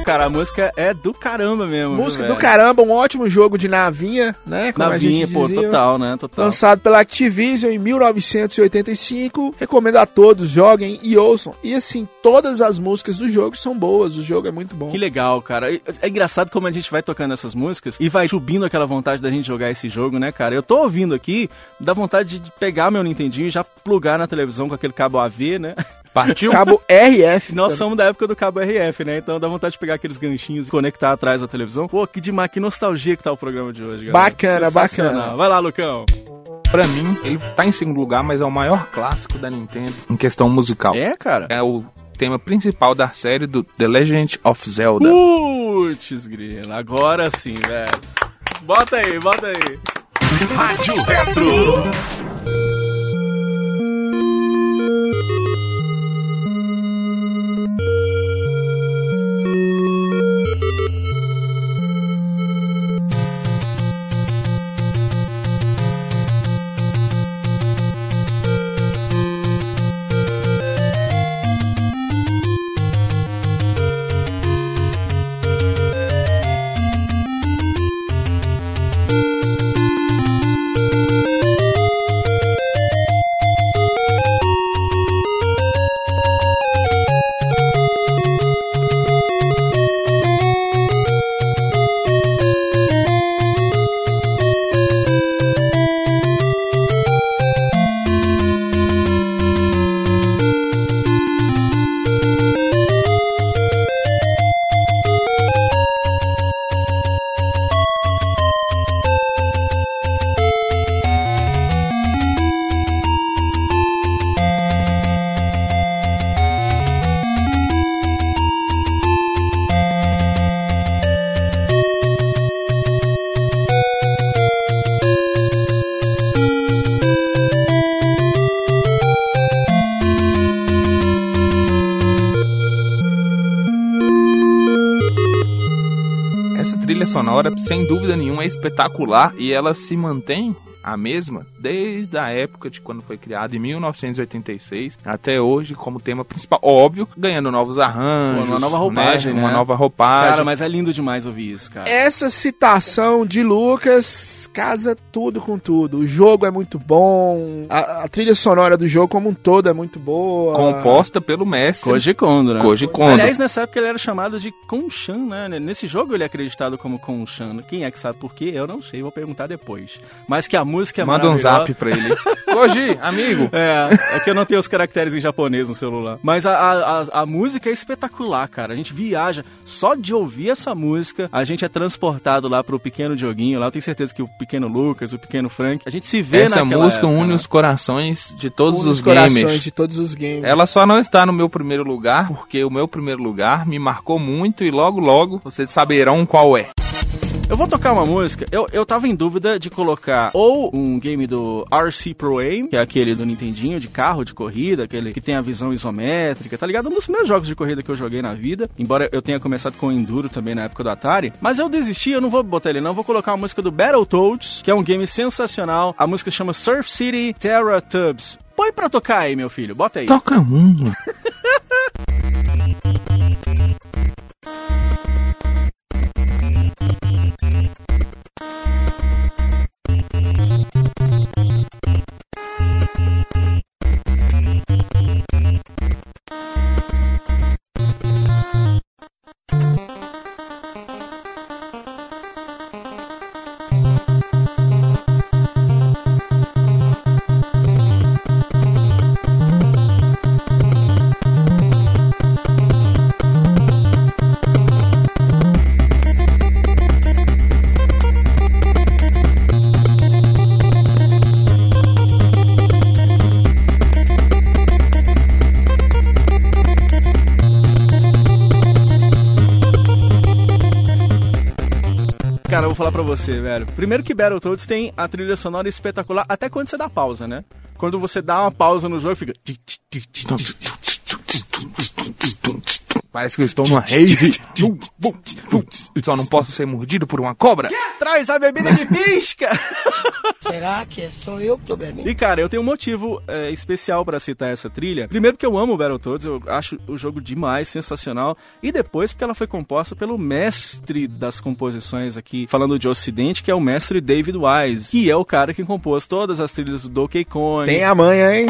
Cara, a música é do caramba mesmo. viu, Música do velho? caramba, um ótimo jogo de navinha, né? Como Navinha, pô, total, né? Total. Lançado pela Activision em 1985. Recomendo a todos, joguem e ouçam. E assim, todas as músicas do jogo são boas, o jogo é muito bom. Que legal, cara. É é engraçado como a gente vai tocando essas músicas e vai subindo aquela vontade da gente jogar esse jogo, né, cara? Eu tô ouvindo aqui, dá vontade de pegar meu Nintendinho e já plugar na televisão com aquele cabo AV, né? Partiu? Cabo RF. Nós somos da época do cabo RF, né? Então dá vontade de pegar aqueles ganchinhos e conectar atrás da televisão. Pô, que demais, que nostalgia que tá o programa de hoje, galera. Bacana, bacana. Vai lá, Lucão. Pra mim, ele tá em segundo lugar, mas é o maior clássico da Nintendo em questão musical. É, cara? É o tema principal da série do The Legend of Zelda. Putz, grila. Agora sim, velho. Bota aí, bota aí. Rádio Retro. Sem dúvida nenhuma, é espetacular e ela se mantém a mesma desde a época de quando foi criada, em 1986, até hoje, como tema principal. Óbvio, ganhando novos arranjos. Uma nova roupagem, Uma né? nova roupagem. Cara, mas é lindo demais ouvir isso, cara. Essa citação de Lucas casa tudo com tudo. O jogo é muito bom, a, a trilha sonora do jogo como um todo é muito boa. Composta pelo mestre Koji Kondo, né? Koji Kondo. Aliás, nessa época ele era chamado de Konshan, né? Nesse jogo ele é acreditado como Konshan. Quem é que sabe por quê? Eu não sei, vou perguntar depois. Mas que a música é Manda um zap pra ele. Koji, amigo. É, é que eu não tenho os caracteres em japonês no celular. Mas a, a, a, a música é espetacular, cara. A gente viaja. Só de ouvir essa música, a gente é transportado lá pro pequeno Dioguinho. Lá eu tenho certeza que o pequeno Lucas, o pequeno Frank, a gente se vê Essa naquela música época, une né? os corações de todos Um os dos corações gamers. de todos os games. Ela só não está no meu primeiro lugar, porque o meu primeiro lugar me marcou muito e logo logo vocês saberão qual é. Eu vou tocar uma música. Eu, eu tava em dúvida de colocar ou um game do RC Pro Aim, que é aquele do Nintendinho de carro, de corrida, aquele que tem a visão isométrica, tá ligado? Um dos meus jogos de corrida que eu joguei na vida. Embora eu tenha começado com Enduro também na época do Atari. Mas eu desisti, eu não vou botar ele não. Vou colocar uma música do Battletoads, que é um game sensacional. A música chama Surf City Terra Tubs. Põe pra tocar aí, meu filho. Bota aí. Toca um. vou falar pra você, velho. Primeiro que Battletoads tem a trilha sonora espetacular até quando você dá pausa, né? Quando você dá uma pausa no jogo, fica... Parece que eu estou numa rave. Eu só não posso ser mordido por uma cobra. Traz a bebida que pisca! Será que sou eu que tô bebendo? E cara, eu tenho um motivo é, especial pra citar essa trilha. Primeiro porque eu amo o Battletoads, eu acho o jogo demais, sensacional. E depois porque ela foi composta pelo mestre das composições aqui, falando de Ocidente, que é o mestre David Wise, que é o cara que compôs todas as trilhas do Donkey Kong. Tem a manha, hein?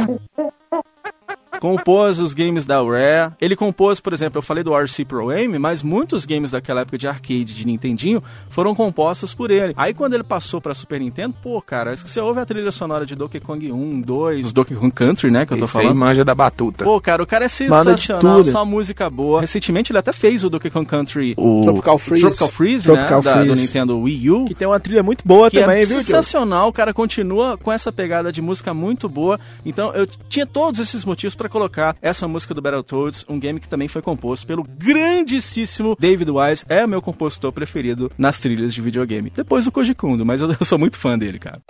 Compôs os games da Rare. Ele compôs, por exemplo, eu falei do RC Pro Aim, mas muitos games daquela época de arcade de Nintendinho foram compostos por ele. Aí quando ele passou pra Super Nintendo, pô, cara, você ouve a trilha sonora de Donkey Kong 1, 2, os Donkey Kong Country, né, que eu tô Esse aí falando. manja da batuta. Pô, cara, o cara é sensacional, só música boa. Recentemente ele até fez o Donkey Kong Country, o Tropical Freeze. Tropical Freeze, Tropical né, da- do Freeze. Nintendo Wii U. Que tem uma trilha muito boa que também, é viu, sensacional, o cara continua com essa pegada de música muito boa. Então eu tinha todos esses motivos pra colocar essa música do Battletoads, um game que também foi composto pelo grandíssimo David Wise, é o meu compositor preferido nas trilhas de videogame. Depois do Koji Kondo, mas eu, eu sou muito fã dele, cara.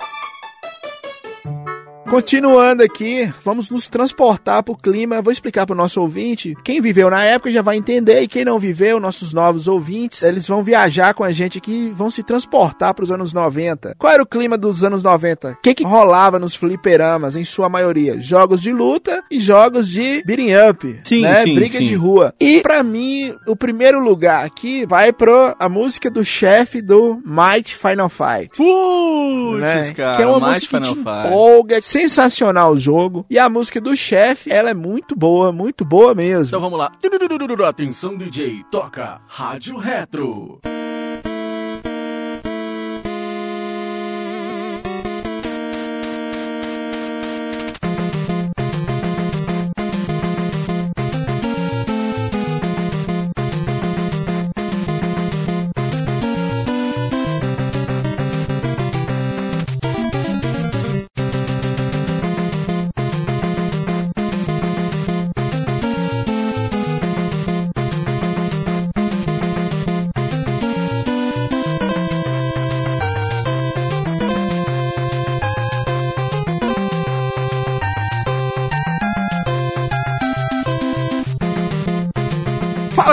Continuando aqui, vamos nos transportar pro clima. Vou explicar pro nosso ouvinte. Quem viveu na época já vai entender, e quem não viveu, nossos novos ouvintes, eles vão viajar com a gente aqui, vão se transportar pros anos 90. Qual era o clima dos anos 90? O que, que rolava nos fliperamas, em sua maioria? Jogos de luta e jogos de beating up. Sim, né? sim, Briga sim. de rua. E pra mim, o primeiro lugar aqui vai pro a música do chefe do Might Final Fight Putz, né? cara, que é uma mais música que te Final Fight. empolga, sensacional o jogo. E a música do chefe, ela é muito boa, muito boa mesmo. Então vamos lá. Atenção DJ, toca Rádio Retro.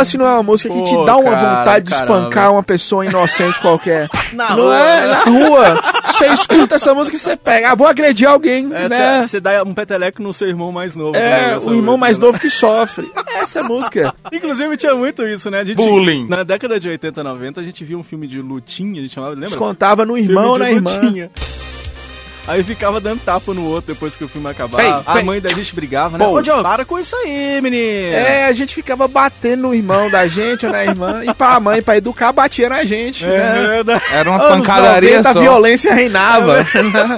Fala se não é uma música que te dá uma cara, vontade de caramba. espancar uma pessoa inocente qualquer. Na não rua, é? né? Na rua. Você escuta essa música e você pega. Ah, vou agredir alguém, É, né? Você dá um peteleco no seu irmão mais novo. É, né, o irmão música, mais né? novo que sofre. Essa música. Inclusive tinha muito isso, né? A gente, Bullying. Na década de 80, 90, a gente via um filme de lutinha, a gente chamava, lembra? Descontava no irmão ou na de irmã. Aí ficava dando tapa no outro depois que o filme acabava. A mãe da gente brigava, né? Pô. Ô, Diogo, para com isso aí, menino. É, a gente ficava batendo no irmão da gente ou na irmã. E pra mãe, pra educar, batia na gente. né? É, né? Era uma Anos pancadaria 90, a só. violência reinava.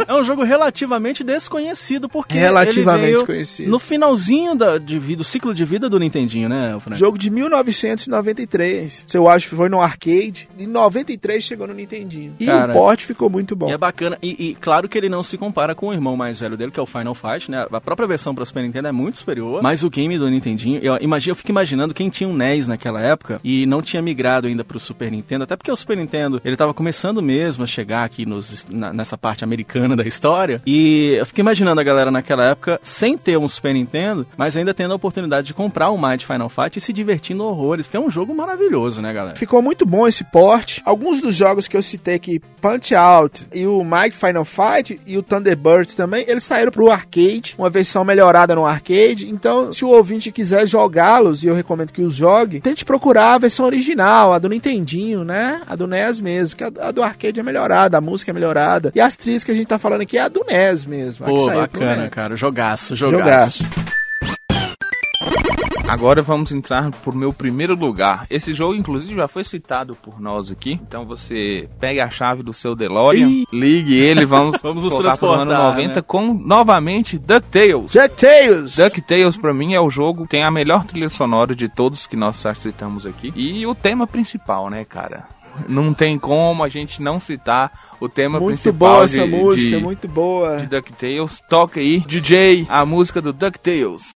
É um jogo relativamente desconhecido, porque Relativamente desconhecido. no finalzinho da, de vida, do ciclo de vida do Nintendinho, né, Frank? Jogo de 1993. Eu acho que foi no arcade. Em 93 chegou no Nintendinho. E Cara, o porte ficou muito bom. E é bacana, e, e claro que ele não se compara com o irmão mais velho dele, que é o Final Fight, né? A própria versão para Super Nintendo é muito superior, mas o game do Nintendinho, eu, imagino, eu fico imaginando quem tinha um NES naquela época e não tinha migrado ainda pro Super Nintendo, até porque o Super Nintendo, ele tava começando mesmo a chegar aqui nos, na- nessa parte americana da história, e eu fico imaginando a galera naquela época sem ter um Super Nintendo, mas ainda tendo a oportunidade de comprar um Mighty Final Fight e se divertindo horrores, porque é um jogo maravilhoso, né, galera? Ficou muito bom esse porte. Alguns dos jogos que eu citei aqui, Punch Out e o Mike Final Fight e o Thunderbirds também, eles saíram pro arcade, uma versão melhorada no arcade. Então, se o ouvinte quiser jogá-los, e eu recomendo que os jogue, tente procurar a versão original, a do Nintendinho, né? A do NES mesmo, que a, a do arcade é melhorada, a música é melhorada. E as trilhas que a gente tá falando aqui é a do NES mesmo. Pô, bacana, cara. Jogaço, jogaço. Jogaço. Agora vamos entrar pro meu primeiro lugar. Esse jogo, inclusive, já foi citado por nós aqui. Então você pega a chave do seu DeLorean, Ih. ligue ele, vamos, Vamos nos voltar pro ano transportar, 90 né? com, novamente, DuckTales. DuckTales! DuckTales pra mim é o jogo que tem a melhor trilha sonora de todos que nós citamos aqui. E o tema principal, né, cara? Não tem como a gente não citar o tema Muito principal boa de, essa música, de, muito boa. de DuckTales. Toca aí, DJ, a música do DuckTales.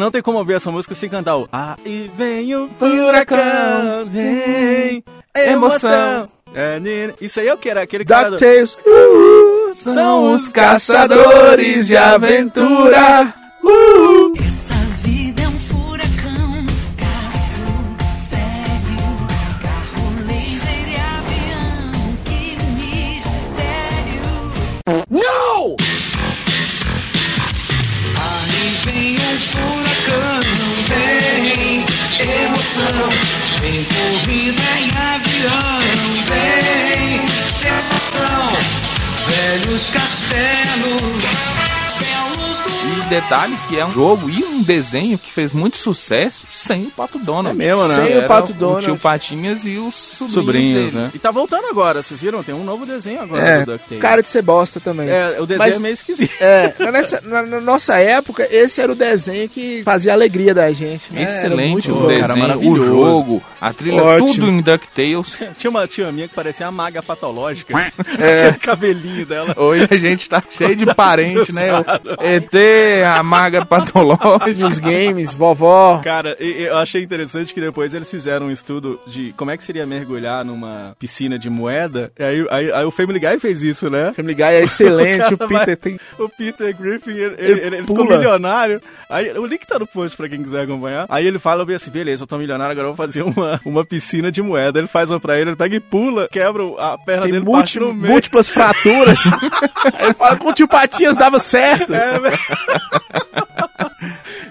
Não tem como ouvir essa música sem cantar o Aí vem o furacão, vem emoção. É, Nina. Isso aí é o que era? Aquele cara do... DuckTales. Uh, são os caçadores de aventura. Uh. Essa vida é um furacão, caço sério, carro laser e avião, que mistério. No! Emoção, vem corrida em avião, vem sensação, velhos castelos, E detalhe que é um jogo e um desenho que fez muito sucesso sem o Pato Donald. É mesmo, né? Sem o Pato Donald. O tio Patinhas e os sobrinhos, Sobrinhos, né? E tá voltando agora, vocês viram? Tem um novo desenho agora É, do DuckTales. cara de ser bosta também. É, o desenho Mas- é meio esquisito. É, na, nessa- na- na nossa época, esse era o desenho que fazia a alegria da gente. né? Era Excelente muito o desenho, o jogo, a trilha, Ótimo. tudo em DuckTales. Tinha uma tia minha que parecia uma maga patológica. É. Aquele cabelinho dela. Hoje a gente tá cheio de parente, né? O A maga patológica. Nos games, vovó. Cara, eu achei interessante que depois eles fizeram um estudo de como é que seria mergulhar numa piscina de moeda. E aí, aí, aí o Family Guy fez isso, né? Family Guy é excelente, o, cara Peter vai- tem... O Peter Griffin, ele, ele, Ele ele ficou pula. milionário. Aí, o link tá no post pra quem quiser acompanhar. Aí ele fala bem assim: beleza, eu tô milionário, agora eu vou fazer uma, uma piscina de moeda. Ele faz uma pra ele, ele pega e pula, quebra a perna Tem dele, parte no meio. múltiplas fraturas. Aí ele fala com o tio Patinhas dava certo. É, velho.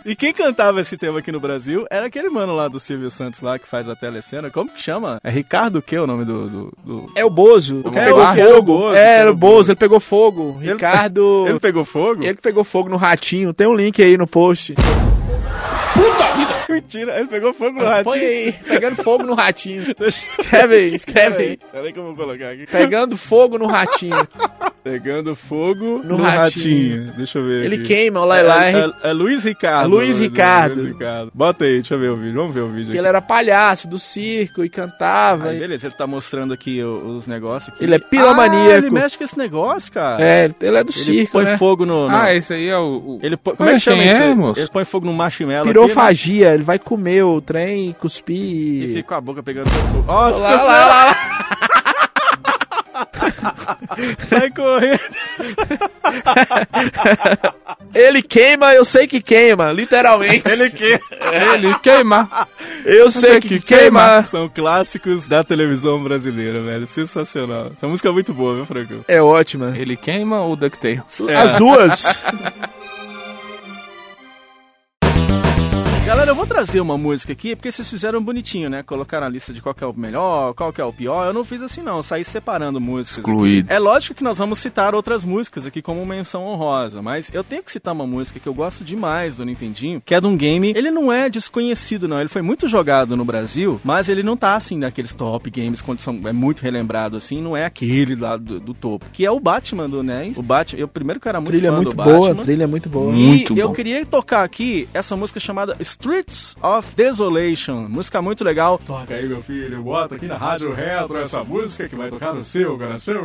E quem cantava esse tema aqui no Brasil era aquele mano lá do Silvio Santos lá que faz a telecena. Como que chama? É Ricardo o que é o nome do... do, do- É o Bozo, o que É, pegou o fogo. Bozo, é, era o Bozo, ele pegou fogo. Ricardo... Ele pegou fogo? Ele que pegou fogo no ratinho. Tem um link aí no post. Mentira, ele pegou fogo no Põe ratinho. aí, pegando fogo no ratinho. Escreve aí, escreve aí. Peraí que eu vou colocar aqui. Pegando fogo no ratinho. Pegando fogo no, No ratinho. ratinho. Deixa eu ver Ele aqui. queima, o Lai Lai. É, é, é Luiz Ricardo. Luiz Ricardo. Luiz Ricardo. Bota aí, deixa eu ver o vídeo. Vamos ver o vídeo Que aqui. ele era palhaço do circo e cantava. Aí, beleza, ele tá mostrando aqui os negócios. Aqui. Ele é piromaníaco. Ah, ele mexe com esse negócio, cara. É, ele é do Ele circo, põe né? fogo no... no- Ah, esse aí é o... o- Ele põe, como é que chama isso? é, moço? Ele põe fogo no marshmallow Pirofagia, ele vai comer o trem, cuspir. e fica com a boca pegando fogo. Nossa, Lá, lá, lá, lá. sai correndo. Ele queima, eu sei que queima, literalmente. Ele que... Ele queima. Eu sei que queima. São clássicos da televisão brasileira, velho. Sensacional. Essa música é muito boa, viu, Franco? É ótima. Ele queima ou DuckTales? É. As duas. Galera, eu vou trazer uma música aqui, porque vocês fizeram bonitinho, né? Colocaram a lista de qual que é o melhor, qual que é o pior. Eu não fiz assim, não. Eu saí separando músicas. aqui. Excluído. É lógico que nós vamos citar outras músicas aqui como menção honrosa, mas eu tenho que citar uma música que eu gosto demais do Nintendinho, que é de um game. Ele não é desconhecido, não. Ele foi muito jogado no Brasil, mas ele não tá assim naqueles top games quando são, é muito relembrado assim. Não é aquele lá do, do topo, que é o Batman do NES. O Batman, eu primeiro que era muito trilha fã muito do boa, Batman. trilha muito boa. Muito e eu bom. queria tocar aqui essa música chamada Streets of Desolation. Música muito legal. Toca aí, meu filho. Bota aqui na Rádio Retro essa música que vai tocar no seu coração.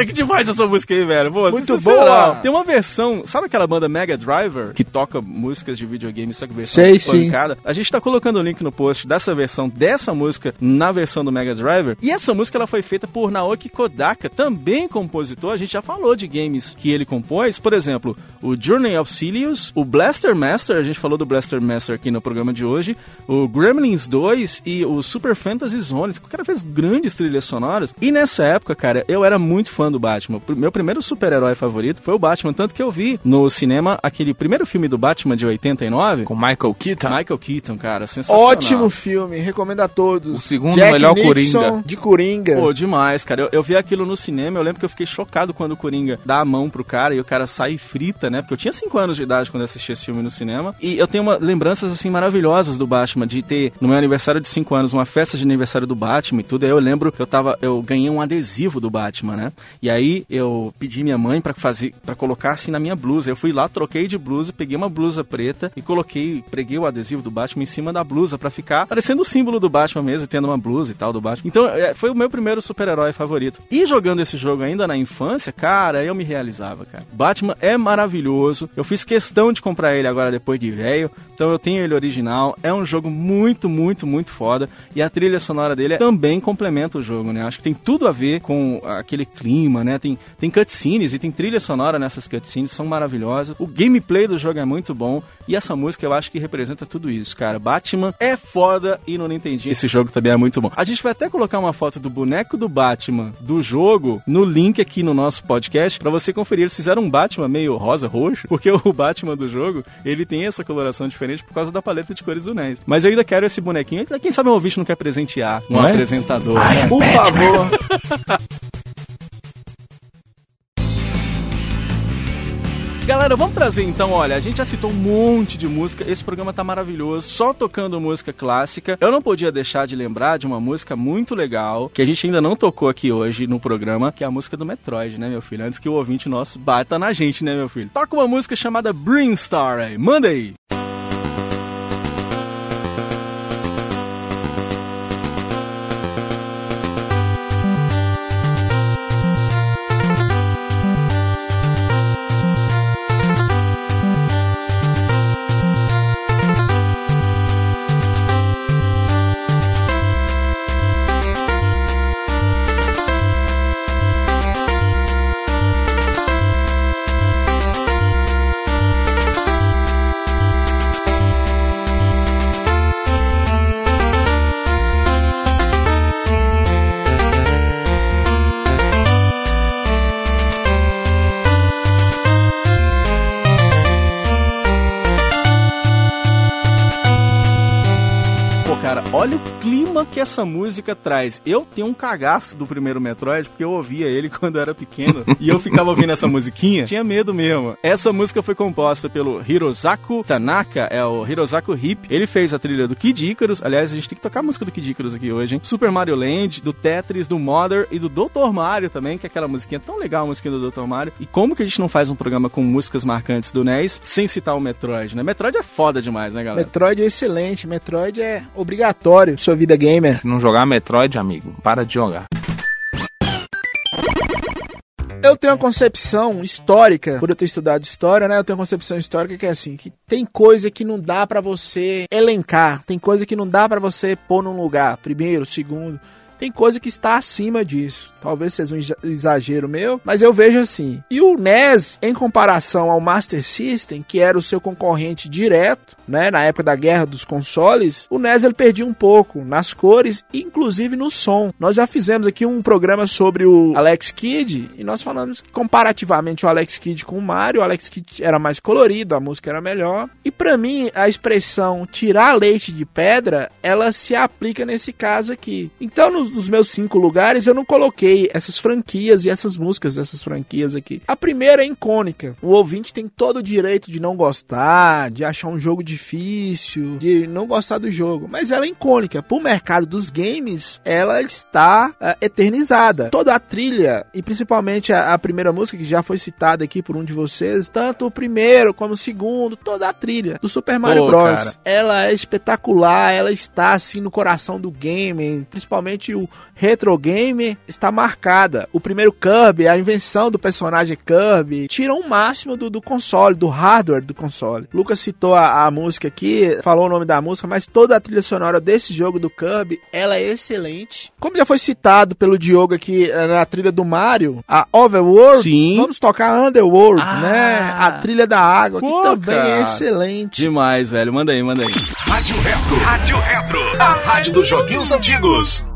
Cara, que demais essa música aí, velho. Pô, Muito boa. Tem uma versão, sabe aquela banda Mega Driver, que toca músicas de videogame, só que versão Sei, sim. pancada? A gente tá colocando o link no post dessa versão, dessa música, na versão do Mega Driver. E essa música, ela foi feita por Naoki Kodaka, também compositor. A gente já falou de games que ele compôs. Por exemplo, o Journey of Silius, o Blaster Master, a gente falou do Blaster Master aqui no programa de hoje, o Gremlins 2 e o Super Fantasy Zone. O cara fez grandes trilhas sonoras. E nessa época, cara, eu era muito fã do Batman. Meu primeiro super-herói favorito foi o Batman, tanto que eu vi no cinema aquele primeiro filme do Batman de 89 Com Michael Keaton. Michael Keaton, cara, sensacional. Ótimo filme, recomendo a todos. O segundo Jack melhor Nixon, Coringa. De Coringa. Pô, demais, cara. Eu, eu vi aquilo no cinema, eu lembro que eu fiquei chocado quando o Coringa dá a mão pro cara e o cara sai frita, né? Porque eu tinha 5 anos de idade quando eu assisti esse filme no cinema. E eu tenho uma, lembranças, assim, maravilhosas do Batman, de ter, no meu aniversário de 5 anos, uma festa de aniversário do Batman e tudo. Aí eu lembro que eu tava, eu ganhei um adesivo do Batman, né? E aí eu pedi minha mãe pra fazer, para colocar assim na minha blusa. Eu fui lá, troquei de blusa, peguei uma blusa preta e coloquei, preguei o adesivo do Batman em cima da blusa pra ficar parecendo o símbolo do Batman mesmo, tendo uma blusa e tal do Batman. Então, é, foi o meu primeiro super-herói favorito. E jogando esse jogo ainda na infância, cara, eu me realizava, cara. Batman é maravilhoso. Eu fiz questão de comprar ele agora depois de velho. Então eu tenho ele original. É um jogo muito, muito, muito foda. E a trilha sonora dele também complementa o jogo, né? Acho que tem tudo a ver com aquele clima, né? Tem, tem cutscenes e tem trilha sonora nessas cutscenes, são maravilhosas. O gameplay do jogo é muito bom. E essa música eu acho que representa tudo isso, cara. Batman é foda e no Nintendinho esse jogo também é muito bom. A gente vai até colocar uma foto do boneco do Batman do jogo no link aqui no nosso podcast pra você conferir. Eles fizeram um Batman meio rosa roxo, porque o Batman do jogo, ele tem essa coloração diferente por causa da paleta de cores do NES. Mas eu ainda quero esse bonequinho. Quem sabe um ouvinte não quer presentear um Não é? apresentador. né? Por favor. Galera, vamos trazer então, olha, a gente já citou um monte de música, esse programa tá maravilhoso, só tocando música clássica. Eu não podia deixar de lembrar de uma música muito legal, que a gente ainda não tocou aqui hoje no programa, que é a música do Metroid, né, meu filho? Antes que o ouvinte nosso bata na gente, né, meu filho? Toca uma música chamada Brinstar aí, manda aí! Que essa música traz. Eu tenho um cagaço do primeiro Metroid, porque eu ouvia ele quando eu era pequeno e eu ficava ouvindo essa musiquinha, tinha medo mesmo. Essa música foi composta pelo Hirozaku Tanaka, é o Hirozaku Hip. Ele fez a trilha do Kid Icarus. Aliás, a gente tem que tocar a música do Kid Icarus aqui hoje, hein? Super Mario Land, do Tetris, do Mother e do Dr. Mario também, que é aquela musiquinha tão legal, a musiquinha do Dr. Mario. E como que a gente não faz um programa com músicas marcantes do NES sem citar o Metroid, né? Metroid é foda demais, né, galera? Metroid é excelente. Metroid é obrigatório sua vida gamer. Se não jogar Metroid, amigo, para de jogar. Eu tenho uma concepção histórica, por eu ter estudado história, né? Eu tenho uma concepção histórica que é assim, que tem coisa que não dá pra você elencar, tem coisa que não dá pra você pôr num lugar, primeiro, segundo. Tem coisa que está acima disso. Talvez seja um exa- exagero meu, mas eu vejo assim. E o NES, em comparação ao Master System, que era o seu concorrente direto, né, na época da guerra dos consoles, o NES ele perdia um pouco nas cores, inclusive no som. Nós já fizemos aqui um programa sobre o Alex Kidd, e nós falamos que comparativamente o Alex Kidd com o Mario, o Alex Kidd era mais colorido, a música era melhor. E pra mim, a expressão tirar leite de pedra, ela se aplica nesse caso aqui. Então, nos, nos meus cinco lugares, eu não coloquei essas franquias e essas músicas dessas franquias aqui. A primeira é icônica. O ouvinte tem todo o direito de não gostar, de achar um jogo difícil, de não gostar do jogo. Mas ela é icônica. Pro mercado dos games, ela está ah, eternizada. Toda a trilha, e principalmente a, a primeira música, que já foi citada aqui por um de vocês, tanto o primeiro como o segundo, toda a trilha do Super Mario Pô, Bros. cara. Ela é espetacular, ela está assim no coração do game, principalmente o do retro game está marcada. O primeiro Kirby, a invenção do personagem Kirby, tira um máximo do, do console, do hardware do console. Lucas citou a, a música aqui, falou o nome da música, mas toda a trilha sonora desse jogo do Kirby, ela é excelente. Como já foi citado pelo Diogo aqui eh, na trilha do Mario, a Overworld, Sim. vamos tocar Underworld, Ah. né? A trilha da água, que também é excelente. Demais, velho. Manda aí, manda aí. Rádio Retro. Rádio Retro. A rádio dos joguinhos antigos.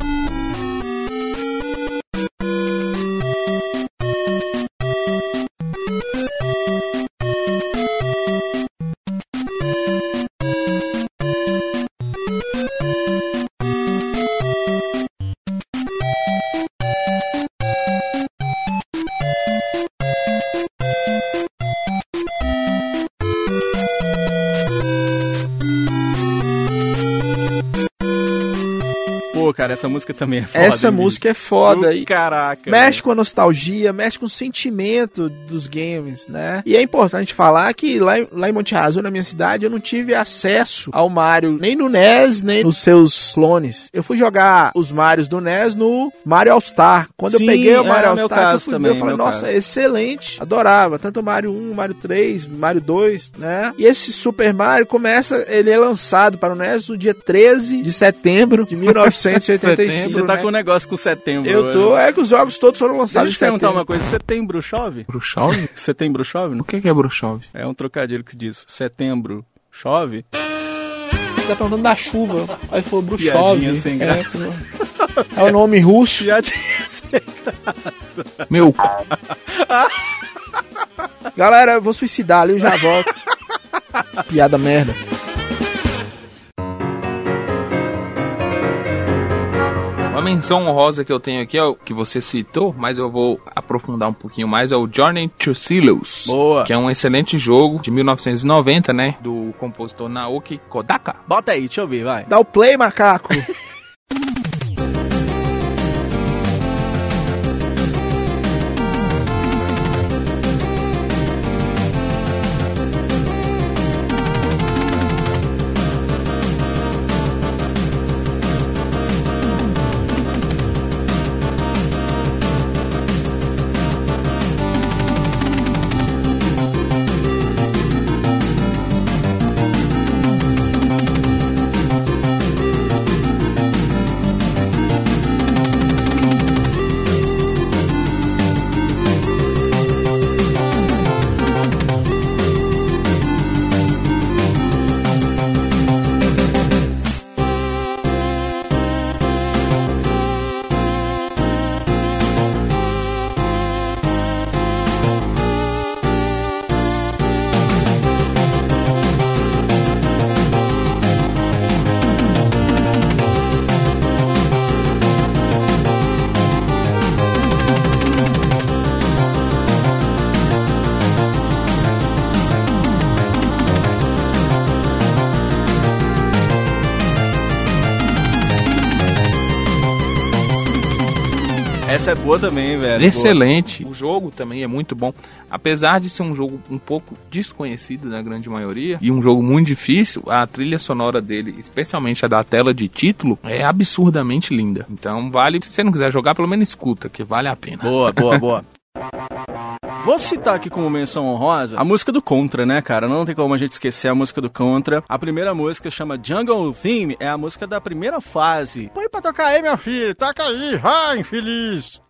Cara, essa música também é foda. Essa hein, música é foda. E Caraca. mexe com a nostalgia, mexe com o sentimento dos games, né? E é importante falar que lá, em- lá em Monte Azul, na minha cidade, eu não tive acesso ao Mario nem no NES, nem nos seus clones. Eu fui jogar os Marios do NES no Mario All Star. Quando Sim, eu peguei o é, Mario All Star, eu fui também, ver, eu falei, nossa, caso. é excelente. Adorava. Tanto o Mario 1, Mario 3, Mario 2, né? E esse Super Mario começa, ele é lançado para o NES no dia 13 de setembro de 1985. Você tá né? com um negócio com setembro. Eu tô, hoje. é que os jogos todos foram Deixa eu lançados te perguntar uma coisa. Setembro chove? Bruxove? Setembro chove? O que é Bruxove? É um trocadilho que diz setembro chove? Você tá perguntando da chuva. Aí falou Bruxov. Piadinha sem É, graça. é o nome russo. Já tinha sem Meu, Galera, eu vou suicidar ali, eu já volto. Piada merda. Menção honrosa que eu tenho aqui é o que você citou, mas eu vou aprofundar um pouquinho mais, é o Journey to Silos. Boa. Que é um excelente jogo de 1990, né? Do compositor Naoki Kodaka. Bota aí, deixa eu ver, vai. Dá o play, macaco. Essa é boa também, velho. Excelente. O jogo também é muito bom. Apesar de ser um jogo um pouco desconhecido na grande maioria e um jogo muito difícil, a trilha sonora dele, especialmente a da tela de título, é absurdamente linda. Então vale, se você não quiser jogar, pelo menos escuta, que vale a pena. Boa, boa, boa. Vou citar aqui como menção honrosa a música do Contra, né, cara? Não tem como a gente esquecer a música do Contra. A primeira música chama Jungle Theme, é a música da primeira fase. Põe pra tocar aí, meu filho, toca aí, vai, infeliz.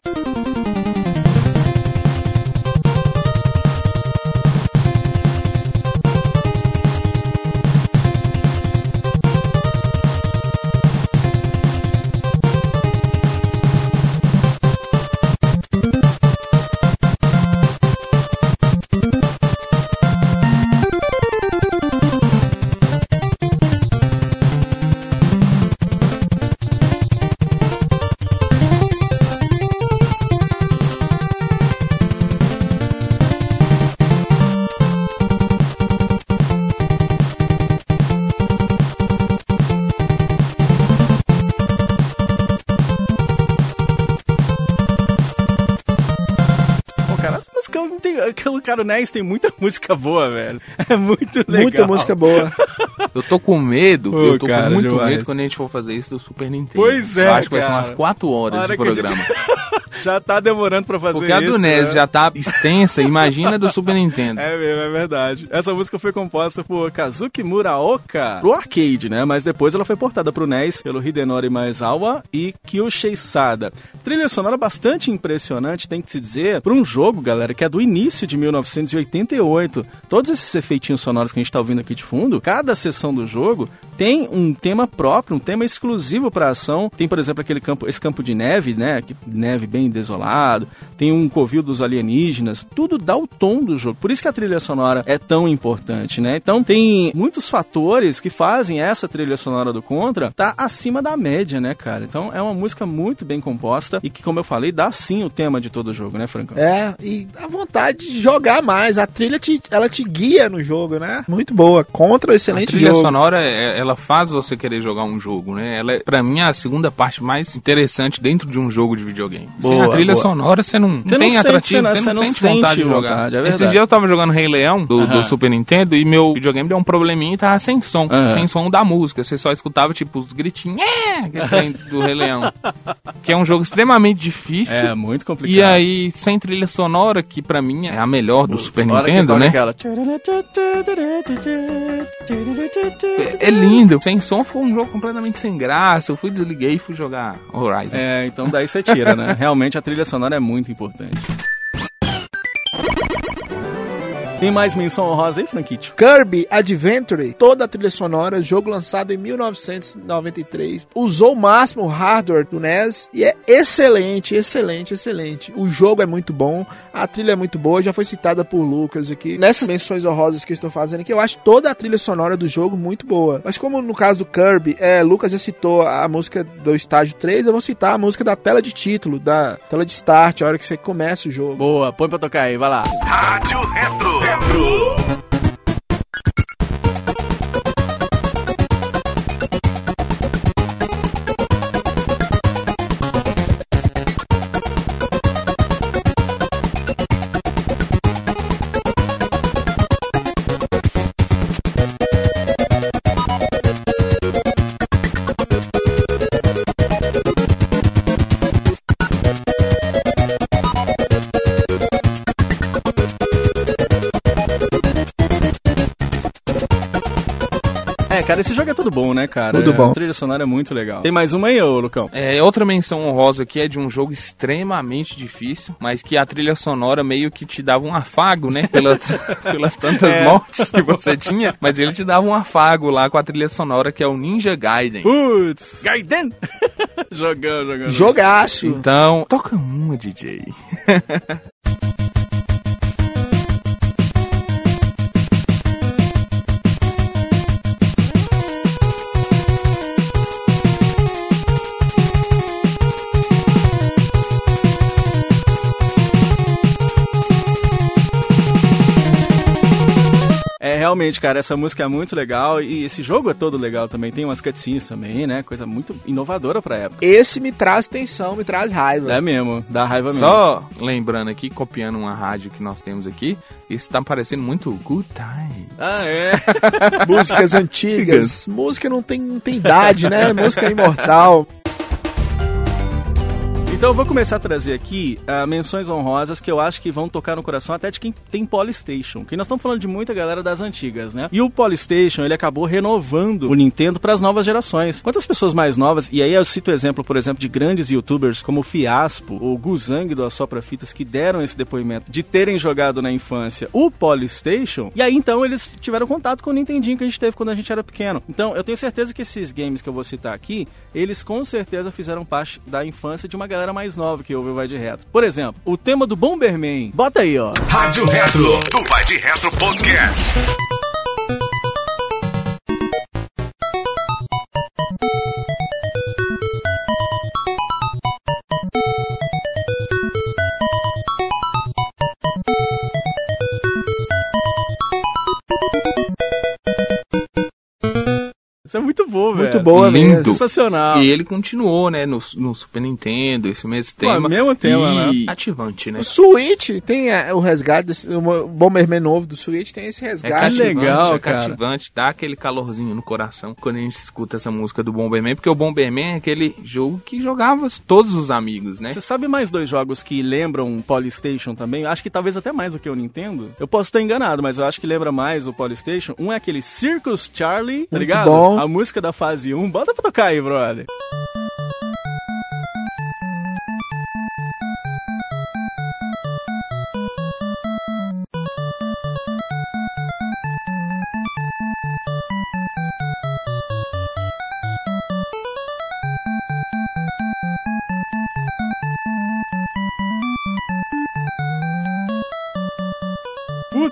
Cara o NES tem muita música boa, velho. É muito legal. Muita música boa. Eu tô com medo, Pô, eu tô cara, com muito demais. medo quando a gente for fazer isso do Super Nintendo. Pois é, Eu acho que vai ser umas 4 horas Hora de que a gente- programa. Já tá demorando pra fazer Porque a isso. do NES né? já tá extensa, imagina a do Super Nintendo. É mesmo, é verdade. Essa música foi composta por Kazuki Muraoka pro arcade, né? Mas depois ela foi portada pro NES pelo Hidenori Maezawa e Kyushei Sada. Trilha sonora bastante impressionante, tem que se dizer, pra um jogo, galera, que é do início de 1988. Todos esses efeitinhos sonoros que a gente tá ouvindo aqui de fundo, cada sessão do jogo tem um tema próprio, um tema exclusivo pra ação. Tem, por exemplo, aquele campo, esse campo de neve, né? Que- Neve bem desolado. Tem um covil dos alienígenas. Tudo dá o tom do jogo. Por isso que a trilha sonora é tão importante, né? Então tem muitos fatores que fazem essa trilha sonora do Contra tá acima da média, né, cara? Então é uma música muito bem composta e que, como eu falei, dá sim o tema de todo o jogo, né, Francão? É, e a vontade de jogar mais. A trilha te, ela te guia no jogo, né? Muito boa. Contra o A excelente trilha jogo. sonora, é- ela faz você querer jogar um jogo, né? Ela é, pra mim, a segunda parte mais interessante dentro de um jogo de videogame. Sem a trilha boa. sonora, você não, não Você não tem atrativo, você não- você não, não sente vontade de jogar. vontade, é Esses dias eu tava jogando Rei Leão, do, do Super Nintendo, e meu videogame deu um probleminha e tava sem som. Sem som da música. Você só escutava, tipo, os gritinhos, é, do Rei Leão. Que é um jogo extremamente difícil. É, muito complicado. E aí, sem trilha sonora, que pra mim é a melhor do Super Nintendo, né? aquela- É lindo. Sem som ficou um jogo completamente sem graça. Eu fui, desliguei e fui jogar Horizon. É, então daí você tira, né? Realmente a trilha sonora é muito importante. Tem mais menção honrosa aí, Franquite? Kirby Adventure, toda a trilha sonora, jogo lançado em 1993, usou o máximo hardware do NES e é excelente, excelente, excelente. O jogo é muito bom, a trilha é muito boa, já foi citada por Lucas aqui. Nessas menções honrosas que eu estou fazendo aqui, eu acho toda a trilha sonora do jogo muito boa. Mas como no caso do Kirby, é, Lucas já citou a música do estágio 3, eu vou citar a música da tela de título, da tela de start, a hora que você começa o jogo. Boa, põe pra tocar aí, vai lá. Rádio Retro. Retro. Cara, esse jogo é tudo bom, né, cara? Tudo É, bom. A trilha sonora é muito legal. Tem mais uma aí, ô Lucão? É, outra menção honrosa aqui é de um jogo extremamente difícil, mas que a trilha sonora meio que te dava um afago, né? Pela, pelas tantas É. mortes que você tinha, mas ele te dava um afago lá com a trilha sonora que é o Ninja Gaiden. Putz, Gaiden! jogão, jogão. Jogaço! Então, toca uma, DJ. realmente, cara, essa música é muito legal e esse jogo é todo legal também. Tem umas cutscenes também, né? Coisa muito inovadora pra época. Esse me traz tensão, me traz raiva. É mesmo, dá raiva mesmo. Só lembrando aqui, copiando uma rádio que nós temos aqui, isso tá parecendo muito Good Time. Ah, é? músicas antigas. Música não tem, não tem idade, né? Música é imortal. Então eu vou começar a trazer aqui ah, menções honrosas que eu acho que vão tocar no coração até de quem tem Polystation. Que nós estamos falando de muita galera das antigas, né? E o Polystation, ele acabou renovando o Nintendo para as novas gerações. Quantas pessoas mais novas, e aí eu cito o exemplo, por exemplo, de grandes youtubers como o Fiaspo, o Guzang do Assopra Fitas, que deram esse depoimento de terem jogado na infância o Polystation, e aí então eles tiveram contato com o Nintendinho que a gente teve quando a gente era pequeno. Então eu tenho certeza que esses games que eu vou citar aqui, eles com certeza fizeram parte da infância de uma galera mais nova que ouve o Vai de Retro. Por exemplo, o tema do Bomberman. Bota aí, ó. Rádio Retro. Do Vai de Retro Podcast. É boa, velho. Muito boa Lindo. mesmo. Sensacional. E ele continuou, né, no, no Super Nintendo, esse mesmo Pô, tema. mesmo tema, e né? ativante, né? O Switch tem é, o resgate, desse, o Bomberman novo do Switch tem esse É resgate. cativante, legal, é cara. cativante, dá aquele calorzinho no coração quando a gente escuta essa música do Bomberman, porque o Bomberman é aquele jogo que jogava todos os amigos, né? Você sabe mais dois jogos que lembram Polystation também? Acho que talvez até mais do que o Nintendo. Eu posso estar enganado, mas eu acho que lembra mais o Polystation. Um é aquele Circus Charlie, tá Muito ligado? bom. A música da fase 1. Bota pra tocar aí, brother.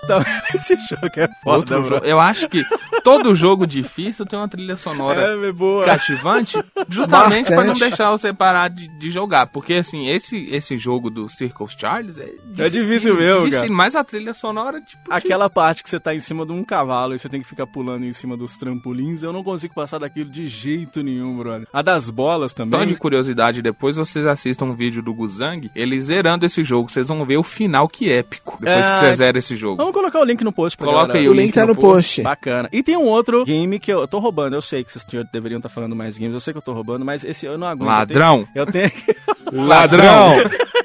Puta, esse jogo é foda, Outro bro. jogo. Eu acho que todo jogo difícil tem uma trilha sonora É, é boa. cativante, justamente pra não deixar você parar de, de jogar. Porque, assim, esse, esse jogo do Circles Charles é difícil, É difícil mesmo, cara. Mas a trilha sonora, tipo... de- Aquela parte que você tá em cima de um cavalo e você tem que ficar pulando em cima dos trampolins, eu não consigo passar daquilo de jeito nenhum, brother. A das bolas também. de curiosidade, depois vocês assistam um vídeo do Guzang, ele zerando esse jogo, vocês vão ver o final que épico, depois É, que você zera esse jogo. Vamos colocar o link no post pra Coloca galera. aí O link tá no post. Bacana. E tem um outro game que eu tô roubando. Eu sei que vocês deveriam estar falando mais games. Eu sei que eu tô roubando, mas esse eu não aguento. Ladrão. Eu tenho, eu tenho que... Ladrão!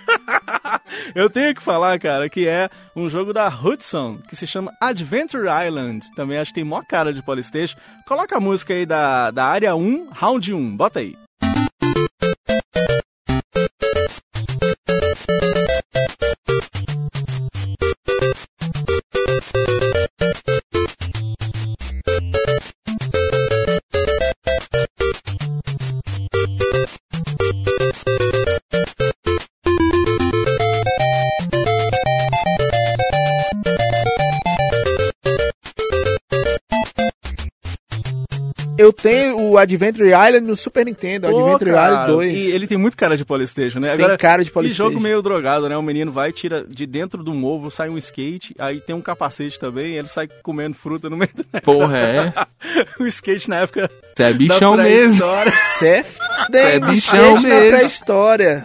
Eu tenho que falar, cara, que é um jogo da Hudson, que se chama Adventure Island. Também acho que tem mó cara de Polystation. Coloca a música aí da, da área 1, round 1. Bota aí. Eu tenho o Adventure Island no Super Nintendo, Pô, Adventure cara, Island 2. E ele tem muito cara de Polystation, né? Tem cara de Que Polystation. jogo meio drogado, né? O menino vai, tira de dentro de um ovo, sai um skate, aí tem um capacete também, e ele sai comendo fruta no meio do Porra, é. O skate na época Você é bichão mesmo. pré-história. Cê é é bichão skate na mesmo. pré-história.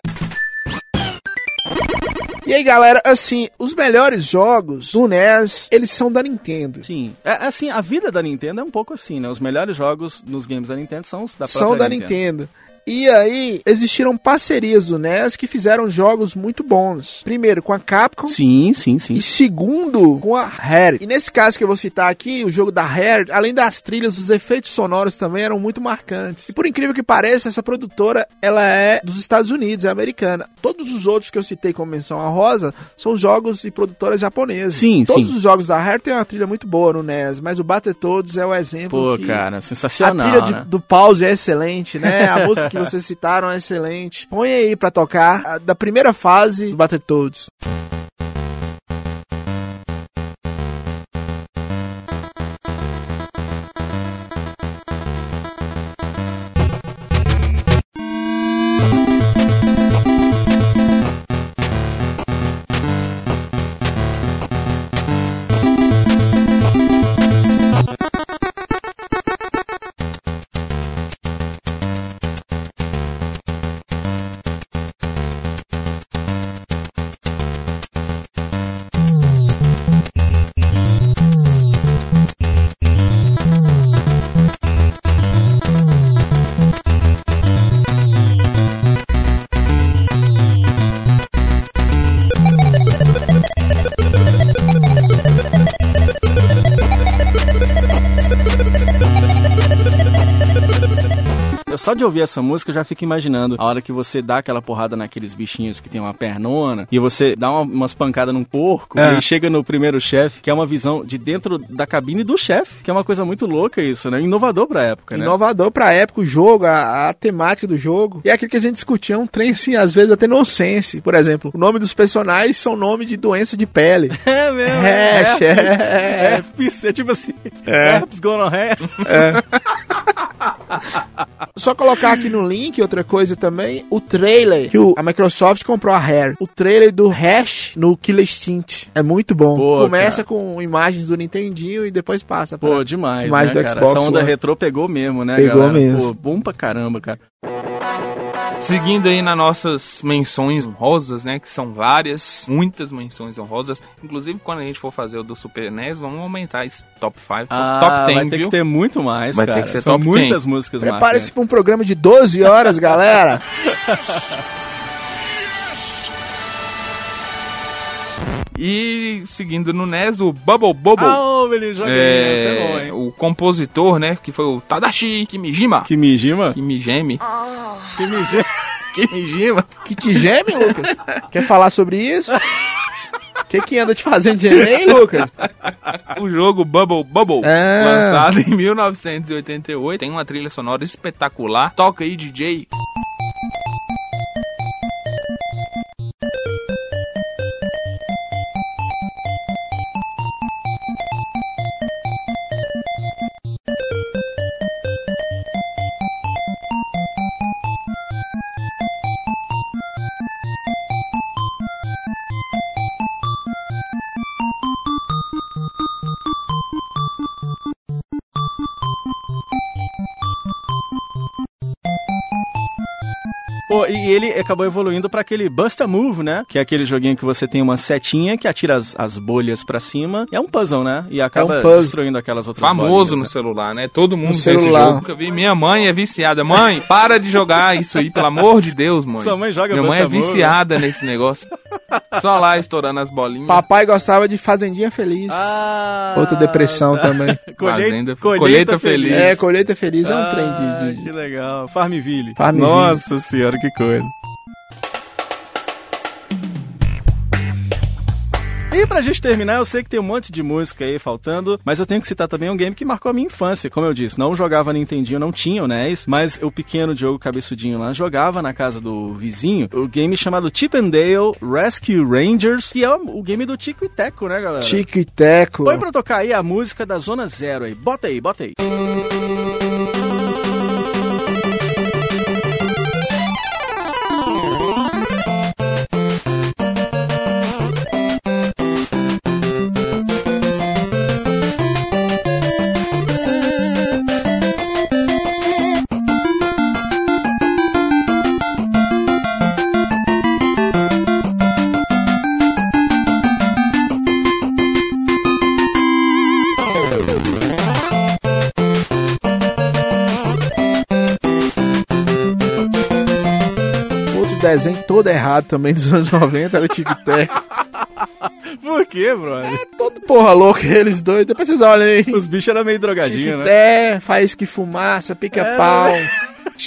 E aí, galera, assim, os melhores jogos do NES, eles são da Nintendo. Sim. É, assim, a vida da Nintendo é um pouco assim, né? Os melhores jogos nos games da Nintendo são os da própria são da Nintendo. E aí, existiram parcerias do NES que fizeram jogos muito bons. Primeiro, com a Capcom. Sim, sim, sim. E segundo, com a Rare. E nesse caso que eu vou citar aqui, o jogo da Rare, além das trilhas, os efeitos sonoros também eram muito marcantes. E por incrível que pareça, essa produtora, ela é dos Estados Unidos, é americana. Todos os outros que eu citei como menção a rosa são jogos e produtoras japonesas. Sim, Todos sim. os jogos da Rare têm uma trilha muito boa no NES, mas o Battletoads é o exemplo Pô, cara, A sensacional, trilha de- né? do pause é excelente, né? A música que vocês citaram é excelente. Põe aí pra tocar da primeira fase do Battletoads. Eu de ouvir essa música eu já fico imaginando a hora que você dá aquela porrada naqueles bichinhos que tem uma pernona e você dá uma- umas pancadas num porco É. e chega no primeiro chefe, que é uma visão de dentro da cabine do chefe, que é uma coisa muito louca isso, né? Inovador pra época, né? Inovador pra época, o jogo, a, a temática do jogo. E é aquilo que a gente discutia, um trem assim, às vezes até nonsense. Por exemplo, o nome dos personagens são nome de doença de pele. É mesmo. É, herpes, é. herpes, é tipo assim. Herpes gonorreia. Só colocar aqui no link outra coisa também, o trailer que o- a Microsoft comprou a Rare. O trailer do Hash no Killer Instinct. É muito bom. Começa com imagens do Nintendinho e depois passa pra... Pô, demais, Imagem né, do cara? Xbox Essa onda One. retrô pegou mesmo, né, Pegou galera? mesmo. Pô, bom pra caramba, cara. Seguindo aí nas nossas menções honrosas, né? Que são várias, muitas menções honrosas. Inclusive, quando a gente for fazer o do Super NES, vamos aumentar esse top 5 Ah, top 10, vai ter viu? que ter muito mais, Vai ter cara. que ser São top muitas 10. músicas Prepare-se pra um programa de 12 horas, galera. E seguindo no NES, o Bubble Bubble. Ah, menino, joguei. é, Esse é bom, hein? o compositor, né? Que foi o Tadashi Kimijima. Kimijima? Kimijime. Kimijima. Kimijima. que te geme, Lucas? Quer falar sobre isso? O que, que anda te fazendo de hein, Lucas? O jogo Bubble Bubble, Ah. lançado em 1988, tem uma trilha sonora espetacular. Toca aí, DJ. E ele acabou evoluindo pra aquele Busta Move, né? Que é aquele joguinho que você tem uma setinha que atira as, as bolhas pra cima. É um puzzle, né? E acaba um puzzle. destruindo aquelas outras Famoso bolinhas, no né? celular, né? Todo mundo No vê esse celular. jogo. Nunca vi. Minha mãe é viciada. Mãe, para de jogar isso aí, pelo amor de Deus, mãe. Sua mãe joga Minha mãe é viciada nesse negócio. Só lá estourando as bolinhas. Papai gostava de Fazendinha Feliz. Ah, Outra depressão tá. também. Colheita, Fazenda- colheita, colheita feliz. feliz. É, Colheita Feliz é um Ah, trem de... de- Que legal. Farmville. Farmville. Nossa senhora, que coisa. E pra gente terminar, eu sei que tem um monte de música aí faltando, mas eu tenho que citar também um game que marcou a minha infância. Como eu disse, não jogava Nintendinho, não tinha o NES, mas o pequeno Diogo Cabeçudinho lá jogava na casa do vizinho o game chamado Chip and Dale Rescue Rangers, que é o game do Tico e Teco, né, galera? Tico e Teco. Põe pra tocar aí a música da Zona Zero aí. Bota aí, bota aí. Outro desenho todo errado também dos anos 90 era e Teco. Por quê, brother? Todo porra louco eles dois. Depois vocês olham aí. Os bichos eram meio drogadinhos, né? Tiquité, faz que fumaça, pica-pau.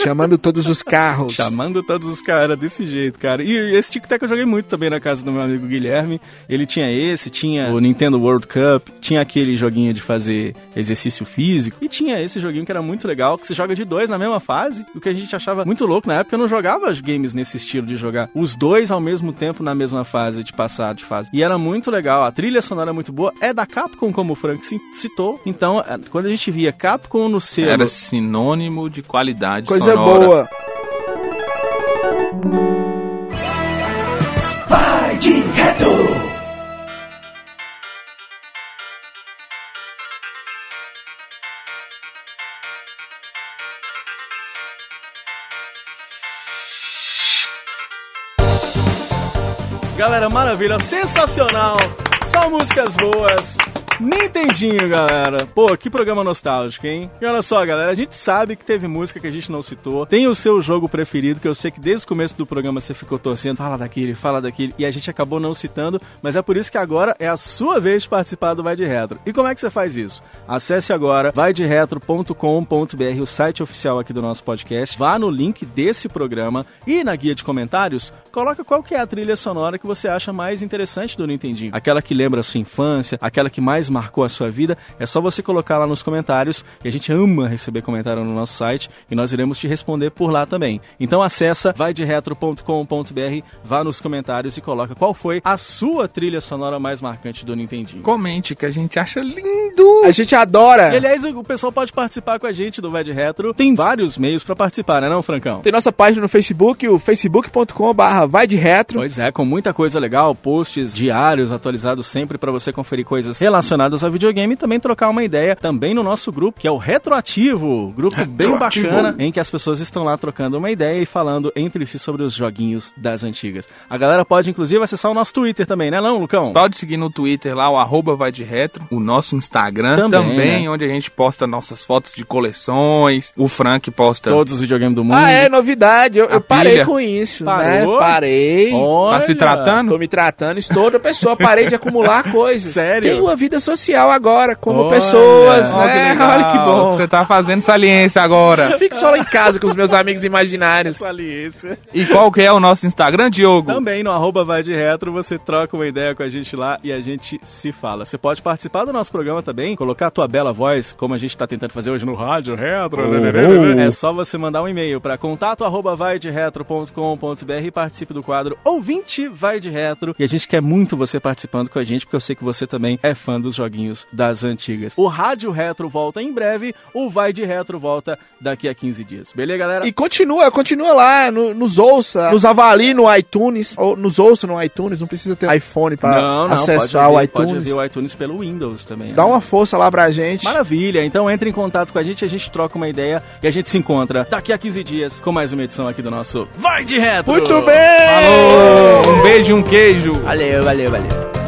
Chamando todos os carros. Chamando todos os caras desse jeito, cara. E esse Tic Tac eu joguei muito também na casa do meu amigo Guilherme. Ele tinha esse, tinha o Nintendo World Cup, tinha aquele joguinho de fazer exercício físico. E tinha esse joguinho que era muito legal, que você joga de dois na mesma fase. O que a gente achava muito louco na época, eu não jogava games nesse estilo de jogar os dois ao mesmo tempo na mesma fase, de passar de fase. E era muito legal, a trilha sonora é muito boa. É da Capcom, como o Frank ci- citou. Então, é, quando a gente via Capcom no selo. Era sinônimo de qualidade Coisa sonora. boa. Vai de retro. Galera, maravilha, sensacional. Só músicas boas. Nintendinho, galera. Pô, que programa nostálgico, hein? E olha só, galera, a gente sabe que teve música que a gente não citou. Tem o seu jogo preferido, que eu sei que desde o começo do programa você ficou torcendo. Fala daquele, fala daquele. E a gente acabou não citando, mas é por isso que agora é a sua vez de participar do Vai de Retro. E como é que você faz isso? Acesse agora vaideretro.com.br, o site oficial aqui do nosso podcast. Vá no link desse programa e na guia de comentários, coloca qual que é a trilha sonora que você acha mais interessante do Nintendinho. Aquela que lembra a sua infância, aquela que mais mais marcou a sua vida, é só você colocar lá nos comentários, e a gente ama receber comentário no nosso site, e nós iremos te responder por lá também. Então acessa vaideretro.com.br, vá nos comentários e coloca qual foi a sua trilha sonora mais marcante do Nintendinho. Comente que a gente acha lindo. A gente adora. E aliás, o pessoal pode participar com a gente do Vai de Retro. Tem vários meios pra participar, né não, Francão? Tem nossa página no Facebook, o facebook.com.br vai de retro. Pois é, com muita coisa legal, posts diários atualizados sempre pra você conferir coisas relacionadas ao videogame e também trocar uma ideia também no nosso grupo, que é o Retroativo, grupo bem Retroativo. bacana, em que as pessoas estão lá trocando uma ideia e falando entre si sobre os joguinhos das antigas. A galera pode inclusive acessar o nosso Twitter também, né não, Lucão? Pode seguir no Twitter lá, o arroba vai de retro, o nosso Instagram Também, também, né? onde a gente posta nossas fotos de coleções. O Frank posta. Todos os videogames do mundo. Ah, é, novidade. Eu, A eu parei com isso, Parou? né? Parei. Olha. Tá se tratando? Tô me tratando, estou outra pessoa, parei de acumular coisas. Sério? Tenho uma vida social agora, como Olha. pessoas, que né? legal. Olha que bom. Você tá fazendo saliência agora. Eu fico só lá em casa com os meus amigos imaginários. Saliência. E qual que é o nosso Instagram, Diogo? Também no arroba vai de retro, você troca uma ideia com a gente lá e a gente se fala. Você pode participar do nosso programa também, colocar a tua bela voz, como a gente tá tentando fazer hoje no rádio retro. É só você mandar um e-mail para contato arroba vaideretro.com.br e participe do quadro Ouvinte Vai de Retro. E a gente quer muito você participando com a gente, porque eu sei que você também é fã dos joguinhos das antigas. O Rádio Retro volta em breve, o Vai de Retro volta daqui a 15 dias. Beleza, galera? E continua, continua lá, no- nos ouça, nos avalie no iTunes, ou nos ouça no iTunes, não precisa ter iPhone pra não, não, acessar pode o ouvir, Pode iTunes. ouvir o iTunes pelo Windows também. Dá né? uma força lá pra gente. Maravilha, então entre em contato com a gente, a gente troca uma ideia e a gente se encontra daqui a 15 dias com mais uma edição aqui do nosso Vai de Retro! Muito bem! Falou! Um beijo e um queijo. Valeu, valeu, valeu.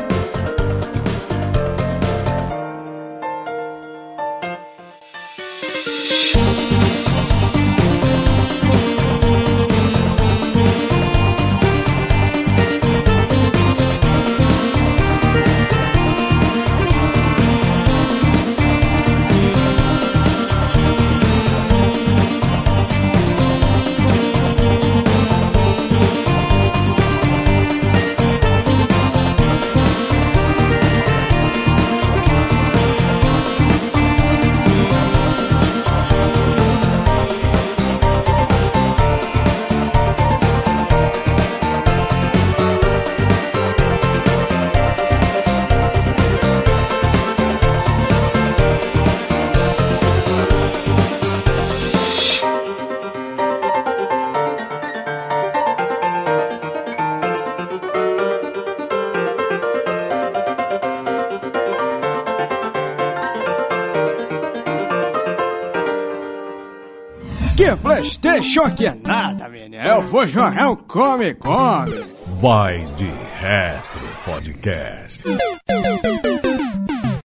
Playstation que é nada, menino. Eu vou jogar um come come. Vai de Retro Podcast.